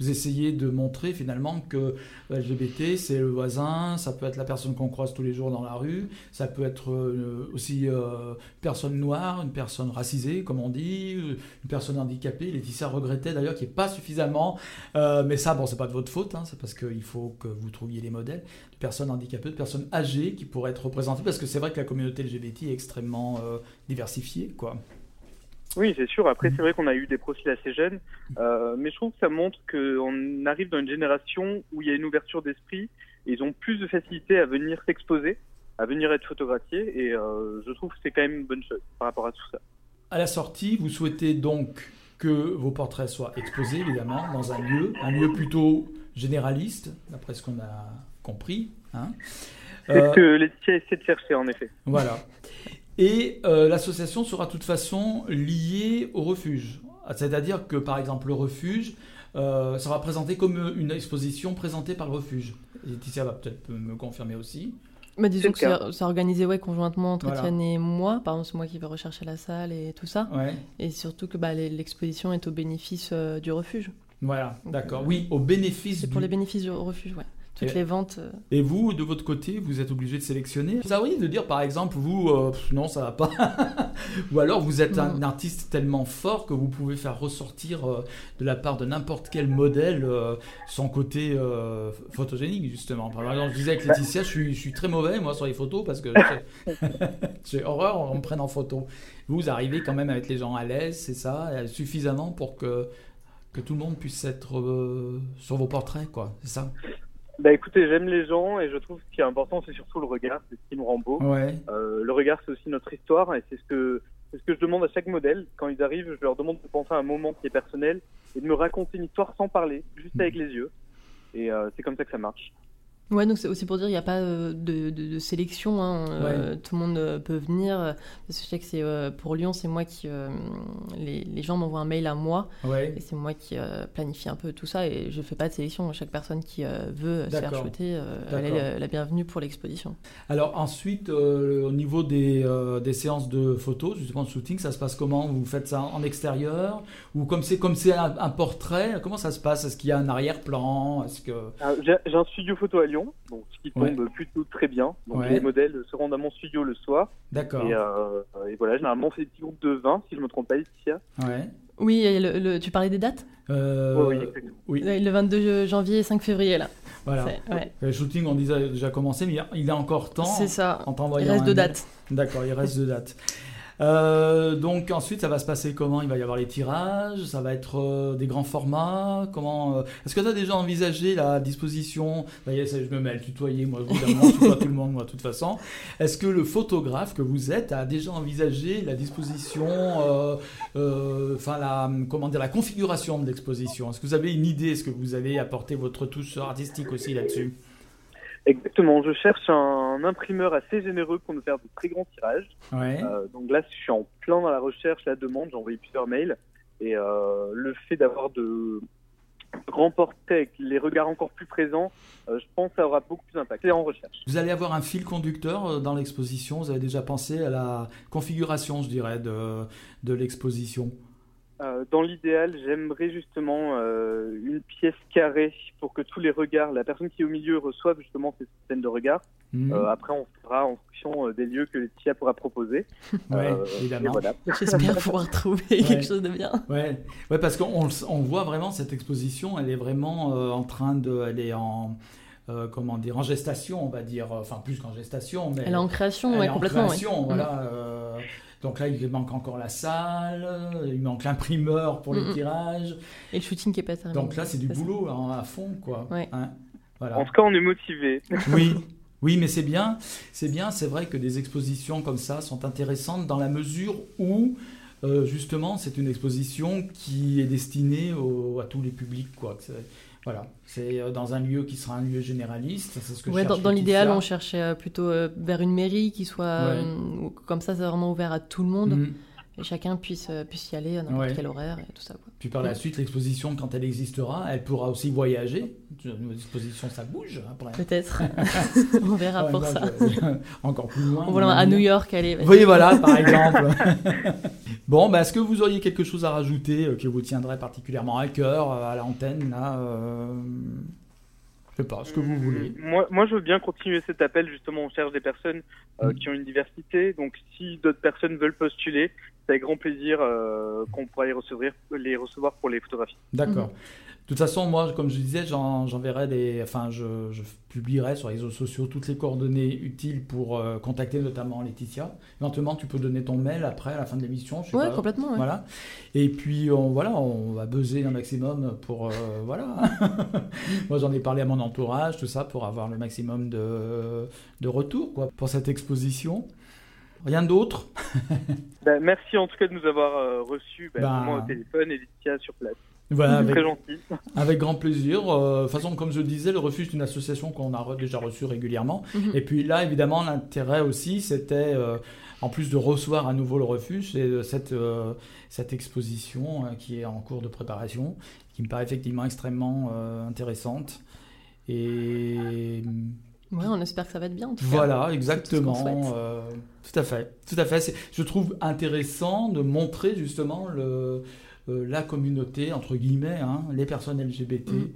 Vous essayez de montrer finalement que LGBT, c'est le voisin, ça peut être la personne qu'on croise tous les jours dans la rue, ça peut être euh, aussi euh, une personne noire, une personne racisée, comme on dit, euh, une personne handicapée. Laetitia regrettait d'ailleurs qu'il n'y ait pas suffisamment, euh, mais ça, bon, c'est pas de votre faute, hein, c'est parce qu'il faut que vous trouviez les modèles personnes handicapées, de personnes âgées qui pourraient être représentées, parce que c'est vrai que la communauté LGBT est extrêmement euh, diversifiée, quoi. Oui, c'est sûr. Après, c'est vrai qu'on a eu des profils assez jeunes, euh, mais je trouve que ça montre qu'on arrive dans une génération où il y a une ouverture d'esprit et ils ont plus de facilité à venir s'exposer, à venir être photographiés et euh, je trouve que c'est quand même une bonne chose par rapport à tout ça. À la sortie, vous souhaitez donc que vos portraits soient exposés, évidemment, dans un lieu, un lieu plutôt généraliste, d'après ce qu'on a compris. hein. C'est Euh, ce que Laetitia essaie de chercher en effet. Voilà. Et euh, l'association sera de toute façon liée au refuge. C'est-à-dire que, par exemple, le refuge euh, sera présenté comme une exposition présentée par le refuge. Laetitia va peut-être me confirmer aussi. Bah, disons que c'est organisé ouais, conjointement entre Voilà. Étienne et moi. Par exemple, c'est moi qui vais rechercher la salle et tout ça. Ouais. Et surtout que bah, l'exposition est au bénéfice euh, du refuge. Voilà, d'accord. euh, Oui, au bénéfice C'est pour les bénéfices du refuge, ouais. Toutes Et- les ventes. euh, Et vous, de votre côté, vous êtes obligé de sélectionner. Ça arrive de dire, par exemple, vous, euh, pff, non, ça va pas. Ou alors, vous êtes un artiste tellement fort que vous pouvez faire ressortir euh, de la part de n'importe quel modèle euh, son côté photogénique, justement. Par exemple, je disais avec Laetitia, je suis, je suis très mauvais, moi, sur les photos, parce que j'ai- horreur, on me prenne en photo. Vous arrivez quand même avec les gens à l'aise, c'est ça, suffisamment pour que, que tout le monde puisse être sur vos portraits, quoi. C'est ça? Bah écoutez, j'aime les gens et je trouve que ce qui est important, c'est surtout le regard, c'est ce qui nous rend beau. Ouais. Euh, le regard, c'est aussi notre histoire et c'est ce que c'est ce que je demande à chaque modèle. Quand ils arrivent, je leur demande de penser à un moment qui est personnel et de me raconter une histoire sans parler, juste avec les yeux. Et euh, c'est comme ça que ça marche. Ouais, donc c'est aussi pour dire qu'il n'y a pas euh, de, de- de sélection. hein. Euh, tout le monde euh, peut venir. Parce que je sais que c'est euh, pour Lyon, c'est moi qui. euh, les, les gens m'envoient un mail à moi Ouais. et c'est moi qui euh, planifie un peu tout ça et je fais pas de sélection. Chaque personne qui euh, veut se faire shooter, euh, elle est la, la bienvenue pour l'exposition. Alors ensuite, euh, au niveau des, euh, des séances de photos, justement de shooting, ça se passe comment? Vous faites ça en extérieur? Ou comme c'est comme c'est un, un portrait, comment ça se passe? Est-ce qu'il y a un arrière-plan? Est-ce que Alors, J'ai j'ai un studio photo à Lyon, donc ce qui tombe Ouais. plutôt très bien. Donc Ouais. les modèles se rendent à mon studio le soir. D'accord. Et, euh, et voilà, généralement c'est des petits groupes de 20, si je me trompe pas, Laetitia. Ouais. Oui, et le- le- tu parlais des dates? Euh, oui, exactement. oui. Le 22 janvier et 5 février, là. Voilà. Ouais. Le shooting, on disait, a déjà commencé, mais il y a- encore temps. C'est ça. En Il reste deux dates. D'accord, il reste deux dates. Euh, donc ensuite, ça va se passer comment? Il va y avoir les tirages, ça va être euh, des grands formats. Comment euh, Est-ce que tu as déjà envisagé la disposition? Ça, Je me mets à le tutoyer, moi, évidemment, je tutoie tout le monde, moi, de toute façon. Est-ce que le photographe que vous êtes a déjà envisagé la disposition, euh, euh, enfin la, comment dire, la configuration de l'exposition? Est-ce que vous avez une idée? Est-ce que vous avez apporté votre touche artistique aussi là-dessus? Exactement, je cherche un imprimeur assez généreux pour nous faire de très grands tirages. Ouais. Euh, donc là, je suis en plein dans la recherche, la demande, j'ai envoyé plusieurs mails. Et euh, le fait d'avoir de grands portraits avec les regards encore plus présents, euh, je pense que ça aura beaucoup plus d'impact. C'est en recherche. Vous allez avoir un fil conducteur dans l'exposition. Vous avez déjà pensé à la configuration, je dirais, de, de l'exposition. Euh, dans l'idéal, j'aimerais justement euh, une pièce carrée pour que tous les regards, la personne qui est au milieu reçoive justement ces scènes de regard. Mhm. Euh, après, on fera en fonction euh, des lieux que Laetitia pourra proposer. ouais, Euh, évidemment. voilà. J'espère pouvoir trouver quelque chose de bien. Ouais, ouais, parce qu'on on voit vraiment cette exposition. Elle est vraiment euh, en train de, elle est en euh, comment dire, en gestation, on va dire. Enfin, plus qu'en gestation, mais Elle est en création, elle ouais, est en complètement. ouais. création, Mm. voilà. euh, donc là, il manque encore la salle, il manque l'imprimeur pour les tirages. Et le shooting qui est pas terminé. Donc là, c'est du boulot hein, à fond, quoi. Ouais. Hein, voilà. En tout cas, on est motivé. Oui, oui, mais c'est bien. C'est bien. C'est vrai que des expositions comme ça sont intéressantes dans la mesure où, euh, justement, c'est une exposition qui est destinée au- à tous les publics, quoi. Voilà, c'est euh, dans un lieu qui sera un lieu généraliste. C'est ce que Ouais, dans, dans l'idéal, on cherchait euh, plutôt euh, vers une mairie qui soit Ouais. euh, comme ça, c'est vraiment ouvert à tout le monde Mhm. et chacun puisse, puisse y aller à n'importe Ouais. quel horaire et tout ça. Quoi. Puis par la Ouais. suite, l'exposition, quand elle existera, elle pourra aussi voyager. Une exposition, ça bouge après. Peut-être. on verra Ouais, pour ça. je- Encore plus loin. On à New York, allez. vas-y. Oui, voilà, par exemple. Bon, bah, est-ce que vous auriez quelque chose à rajouter euh, qui vous tiendrait particulièrement à cœur euh, à l'antenne là euh, Je sais pas, ce que vous voulez. Moi, moi, je veux bien continuer cet appel. Justement, on cherche des personnes euh, Mm. qui ont une diversité. Donc, si d'autres personnes veulent postuler, c'est avec grand plaisir euh, qu'on pourra les recevoir, les recevoir pour les photographies. D'accord. De toute façon, moi, comme je disais, j'en- j'enverrai des. Enfin, je, je publierai sur les réseaux sociaux toutes les coordonnées utiles pour euh, contacter notamment Laetitia. Éventuellement, tu peux donner ton mail après, à la fin de l'émission. pas. complètement. ouais. Voilà. Et puis, on, voilà, on va buzzer un maximum pour. euh, voilà. Moi, j'en ai parlé à mon entourage, tout ça, pour avoir le maximum de, de retours quoi, pour cette exposition. Rien d'autre? Ben, merci en tout cas de nous avoir euh, reçus, ben, Ben. moi au téléphone et Laetitia sur place. Voilà, avec, très gentil. avec grand plaisir. Euh, De toute façon, comme je le disais, le refuge est une association qu'on a déjà reçue régulièrement. Mhm. Et puis là, évidemment, l'intérêt aussi, c'était, euh, en plus de recevoir à nouveau le refuge, c'est euh, cette, euh, cette exposition euh, qui est en cours de préparation, qui me paraît effectivement extrêmement euh, intéressante. Et Ouais, on espère que ça va être bien. En tout cas. voilà, tout exactement. euh, tout à fait, tout à fait. Je trouve intéressant de montrer justement le, la communauté entre guillemets, hein, les personnes LGBT. Mm.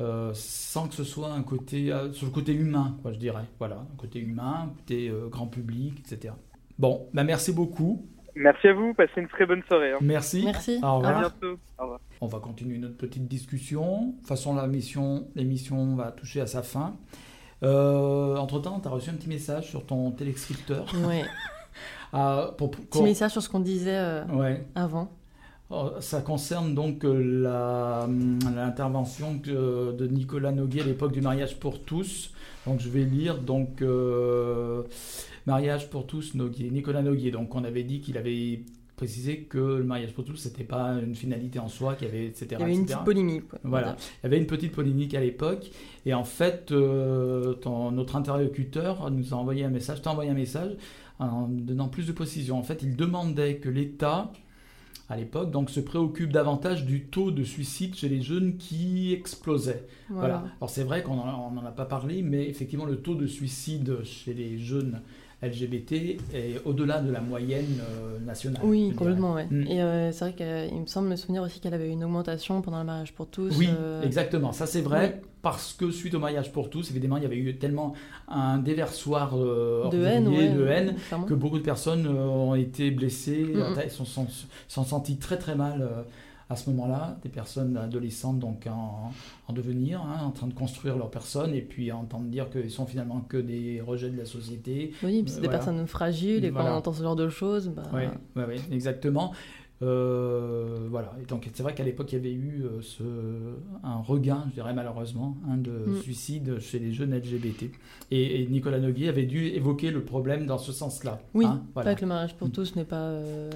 euh, sans que ce soit un côté euh, sur le côté humain, quoi, je dirais. Voilà, un côté humain, un côté euh, grand public, etc. Bon, bah merci beaucoup. Merci à vous, passez une très bonne soirée. hein. Merci. Merci. Au À bientôt. Au revoir. On va continuer notre petite discussion. De toute façon, la mission- l'émission va toucher à sa fin. Euh, entre-temps, tu as reçu un petit message sur ton téléscripteur. Ouais. Ah, pour- pour- Petit message sur ce qu'on disait euh, Ouais. avant. Ça concerne donc euh, hum, l'intervention que- de Nicolas Noguet à l'époque du mariage pour tous. Donc je vais lire donc euh, mariage pour tous Noguet, Nicolas Noguet. Donc on avait dit qu'il avait précisé que le mariage pour tous c'était pas une finalité en soi, qu'il y avait etc. Il y avait une etc. petite polémique. Voilà. Il y avait une petite polémique à l'époque. Et en fait, euh, ton- notre interlocuteur nous a envoyé un message, t'a envoyé un message en donnant plus de précision. En fait, il demandait que l'État, à l'époque, donc se préoccupe davantage du taux de suicide chez les jeunes qui explosait. Voilà. Voilà. Alors c'est vrai qu'on n'en a pas parlé, mais effectivement, le taux de suicide chez les jeunes LGBT est au-delà de la moyenne euh, nationale. Oui, complètement, ouais. Mm. Et euh, c'est vrai qu'il me semble me souvenir aussi qu'elle avait eu une augmentation pendant le mariage pour tous. Oui, euh, exactement. Ça, c'est vrai. oui. Parce que suite au mariage pour tous, évidemment, il y avait eu tellement un déversoir euh, De haine, ouais, de haine, clairement. que beaucoup de personnes euh, ont été blessées, Mhm. euh, sont, sont, sont senties très très mal euh, à ce moment-là. Des personnes adolescentes donc en, en devenir, hein, en train de construire leur personne, et puis entendre dire qu'ils sont finalement que des rejets de la société. Oui, puis c'est des Voilà. personnes fragiles, et Voilà. quand on entend ce genre de choses, bah, Oui, ouais, ouais, exactement. Euh, voilà. Et donc c'est vrai qu'à l'époque il y avait eu euh, ce, un regain, je dirais malheureusement, hein, de Mm. suicide chez les jeunes LGBT. Et, et Nicolas Noguier avait dû évoquer le problème dans ce sens-là. oui, hein, voilà. pas que le mariage pour tous n'est pas, euh.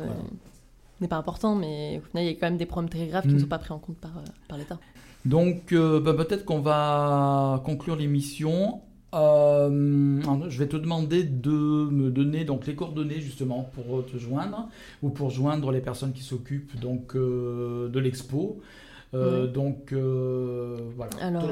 N'est pas important, mais au final, il y a quand même des problèmes très graves qui Mm. ne sont pas pris en compte par, euh, par l'État. Donc euh, bah, peut-être qu'on va conclure l'émission. Euh, je vais te demander de me donner donc les coordonnées justement pour te joindre ou pour joindre les personnes qui s'occupent donc euh, de l'expo. Euh. Donc euh, voilà. Alors,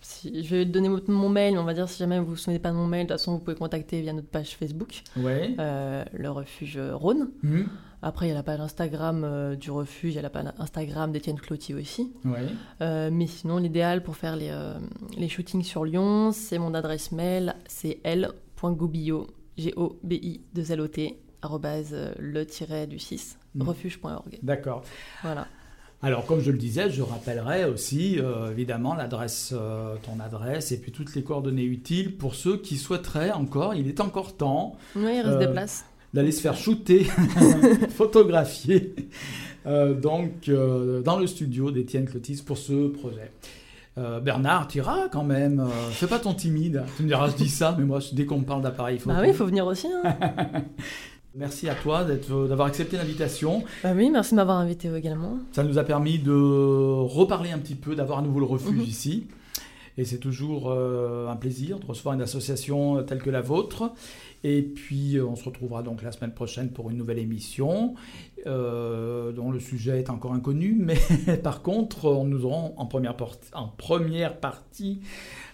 si, je vais te donner mon- mail, mais on va dire si jamais vous ne vous souvenez pas de mon mail, de toute façon, vous pouvez contacter via notre page Facebook, Ouais. euh, le refuge Rhône. Mhm. Après, il y a la page Instagram euh, du refuge, il y a la page Instagram d'Étienne Cloutier aussi. Ouais. Euh, mais sinon, l'idéal pour faire les, euh, les shootings sur Lyon, c'est mon adresse mail, c'est l.gobillot, g-o-b-i 2 l o t arrobase euh, le-du-6, Mhm. refuge.org. D'accord. Voilà. Alors, comme je le disais, je rappellerai aussi, euh, évidemment, l'adresse, euh, ton adresse et puis toutes les coordonnées utiles pour ceux qui souhaiteraient encore, il est encore temps, Oui, il reste Euh, des places. d'aller se faire shooter, photographier, donc dans le studio d'Étienne Clotis pour ce projet. Euh, Bernard, tu iras quand même. euh, fais pas ton timide. Tu me diras, je dis ça, mais moi, dès qu'on me parle d'appareil photo. Bah oui, il faut venir aussi. hein. Merci à toi d'être- d'avoir accepté l'invitation. bah oui, merci de m'avoir invité également. Ça nous a permis de reparler un petit peu, d'avoir à nouveau le refuge Mhm. ici. Et c'est toujours euh, un plaisir de recevoir une association telle que la vôtre. Et puis, euh, on se retrouvera donc la semaine prochaine pour une nouvelle émission, euh, dont le sujet est encore inconnu. Mais par contre, on nous aurons en première, en première partie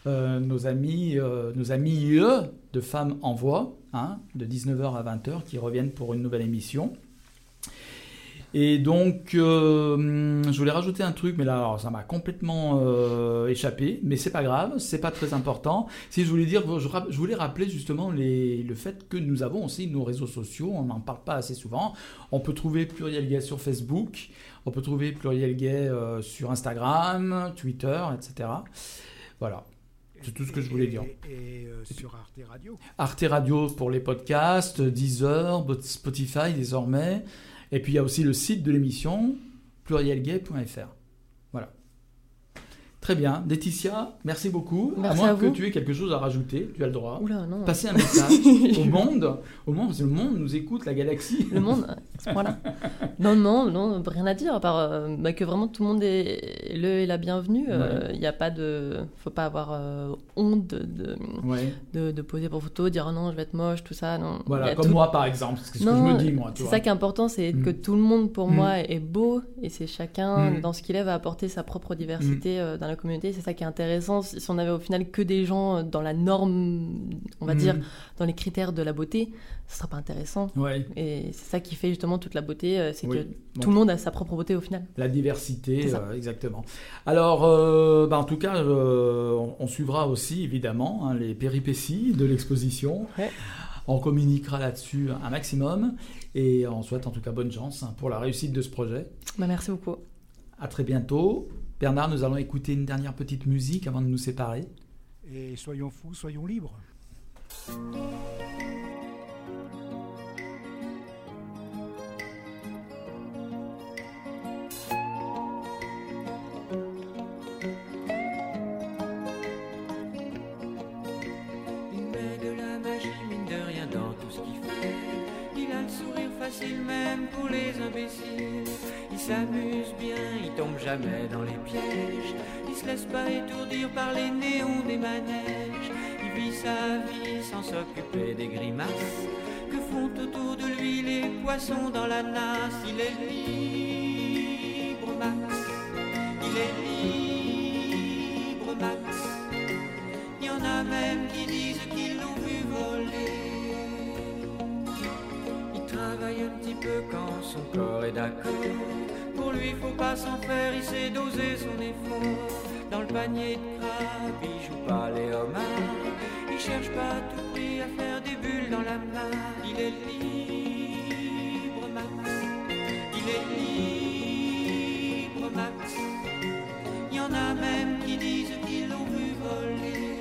euh, nos amis, euh, nos amis eux, de Femmes en Voix, hein, de 19h à 20h, qui reviennent pour une nouvelle émission. Et donc, euh, je voulais rajouter un truc, mais là, ça m'a complètement euh, échappé, mais c'est pas grave, c'est pas très important. Si je voulais dire, je voulais rappeler justement les- le fait que nous avons aussi nos réseaux sociaux, on n'en parle pas assez souvent. On peut trouver Pluriel Gay sur Facebook, on peut trouver Pluriel Gay euh, sur Instagram, Twitter, etc. Voilà. C'est tout ce que je voulais dire. Et, euh, sur Arte Radio. Arte Radio pour les podcasts, Deezer, Spotify désormais. Et puis il y a aussi le site de l'émission, plurielgay.fr. Voilà. Très bien. Laetitia, merci beaucoup. Merci à moins à que tu aies quelque chose à rajouter, tu as le droit. Oula, non. Passer un message au monde, au monde, parce que le monde nous écoute, la galaxie. Le monde, à ce point-là. Non, non, non, rien à dire, à part euh, bah, que vraiment tout le monde est le et la bienvenue. Euh, Il n'y a pas de. faut pas avoir euh, honte de, de, Ouais. de- de poser pour photo, dire Ah non, je vais être moche, tout ça. Non. Voilà, comme tout- moi par exemple, c'est ce que Non, je me dis moi. C'est ça qui est important, c'est Mm. que tout le monde, pour Mm. moi, est beau et c'est chacun, Mm. dans ce qu'il est, va apporter sa propre diversité dans la communauté. C'est ça qui est intéressant. Si on avait au final que des gens dans la norme, on va dire, dans les critères de la beauté, ce sera pas intéressant. Ouais. Et c'est ça qui fait justement toute la beauté, euh, c'est Oui. que tout le monde a sa propre beauté au final. La diversité, euh, exactement. Alors, euh, bah, en tout cas, euh, on, on suivra aussi, évidemment, hein, les péripéties de l'exposition. Ouais. On communiquera là-dessus un maximum. Et on souhaite en tout cas bonne chance hein, pour la réussite de ce projet. Bah, merci beaucoup. À très bientôt. Bernard, nous allons écouter une dernière petite musique avant de nous séparer. Et soyons fous, soyons libres. Laisse pas étourdir par les néons des manèges. Il vit sa vie sans s'occuper des grimaces que font autour de lui les poissons dans la nasse. Il est libre, Max. Il est libre, Max. Il y en a même qui disent qu'ils l'ont vu voler. travaille un petit peu quand son corps est d'accord. Pour lui, faut pas s'en faire, il sait doser son effort. Panier de crabe, il joue pas les homards. Il cherche pas à tout prix à faire des bulles dans la main. Il est libre, Max. Il est libre, Max. Il y en a même qui disent qu'ils l'ont vu voler.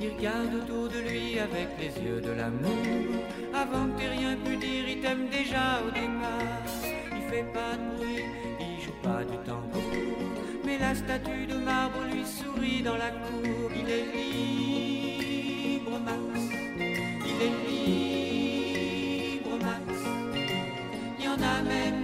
Il regarde autour de lui avec les yeux de l'amour. Avant que rien la statue de marbre lui sourit dans la cour. Il est libre, Max. Il est libre, Max. Il y en a même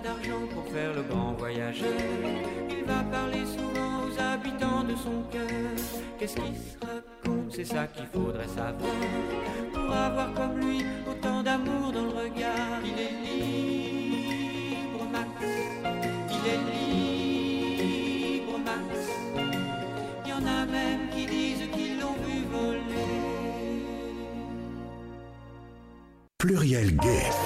d'argent pour faire le grand voyageur, il va parler souvent aux habitants de son cœur. Qu'est-ce qu'il se raconte? C'est ça qu'il faudrait savoir. Pour avoir comme lui autant d'amour dans le regard, il est libre, Max. Il est libre, Max. Il y en a même qui disent qu'ils l'ont vu voler. Pluriel Gay.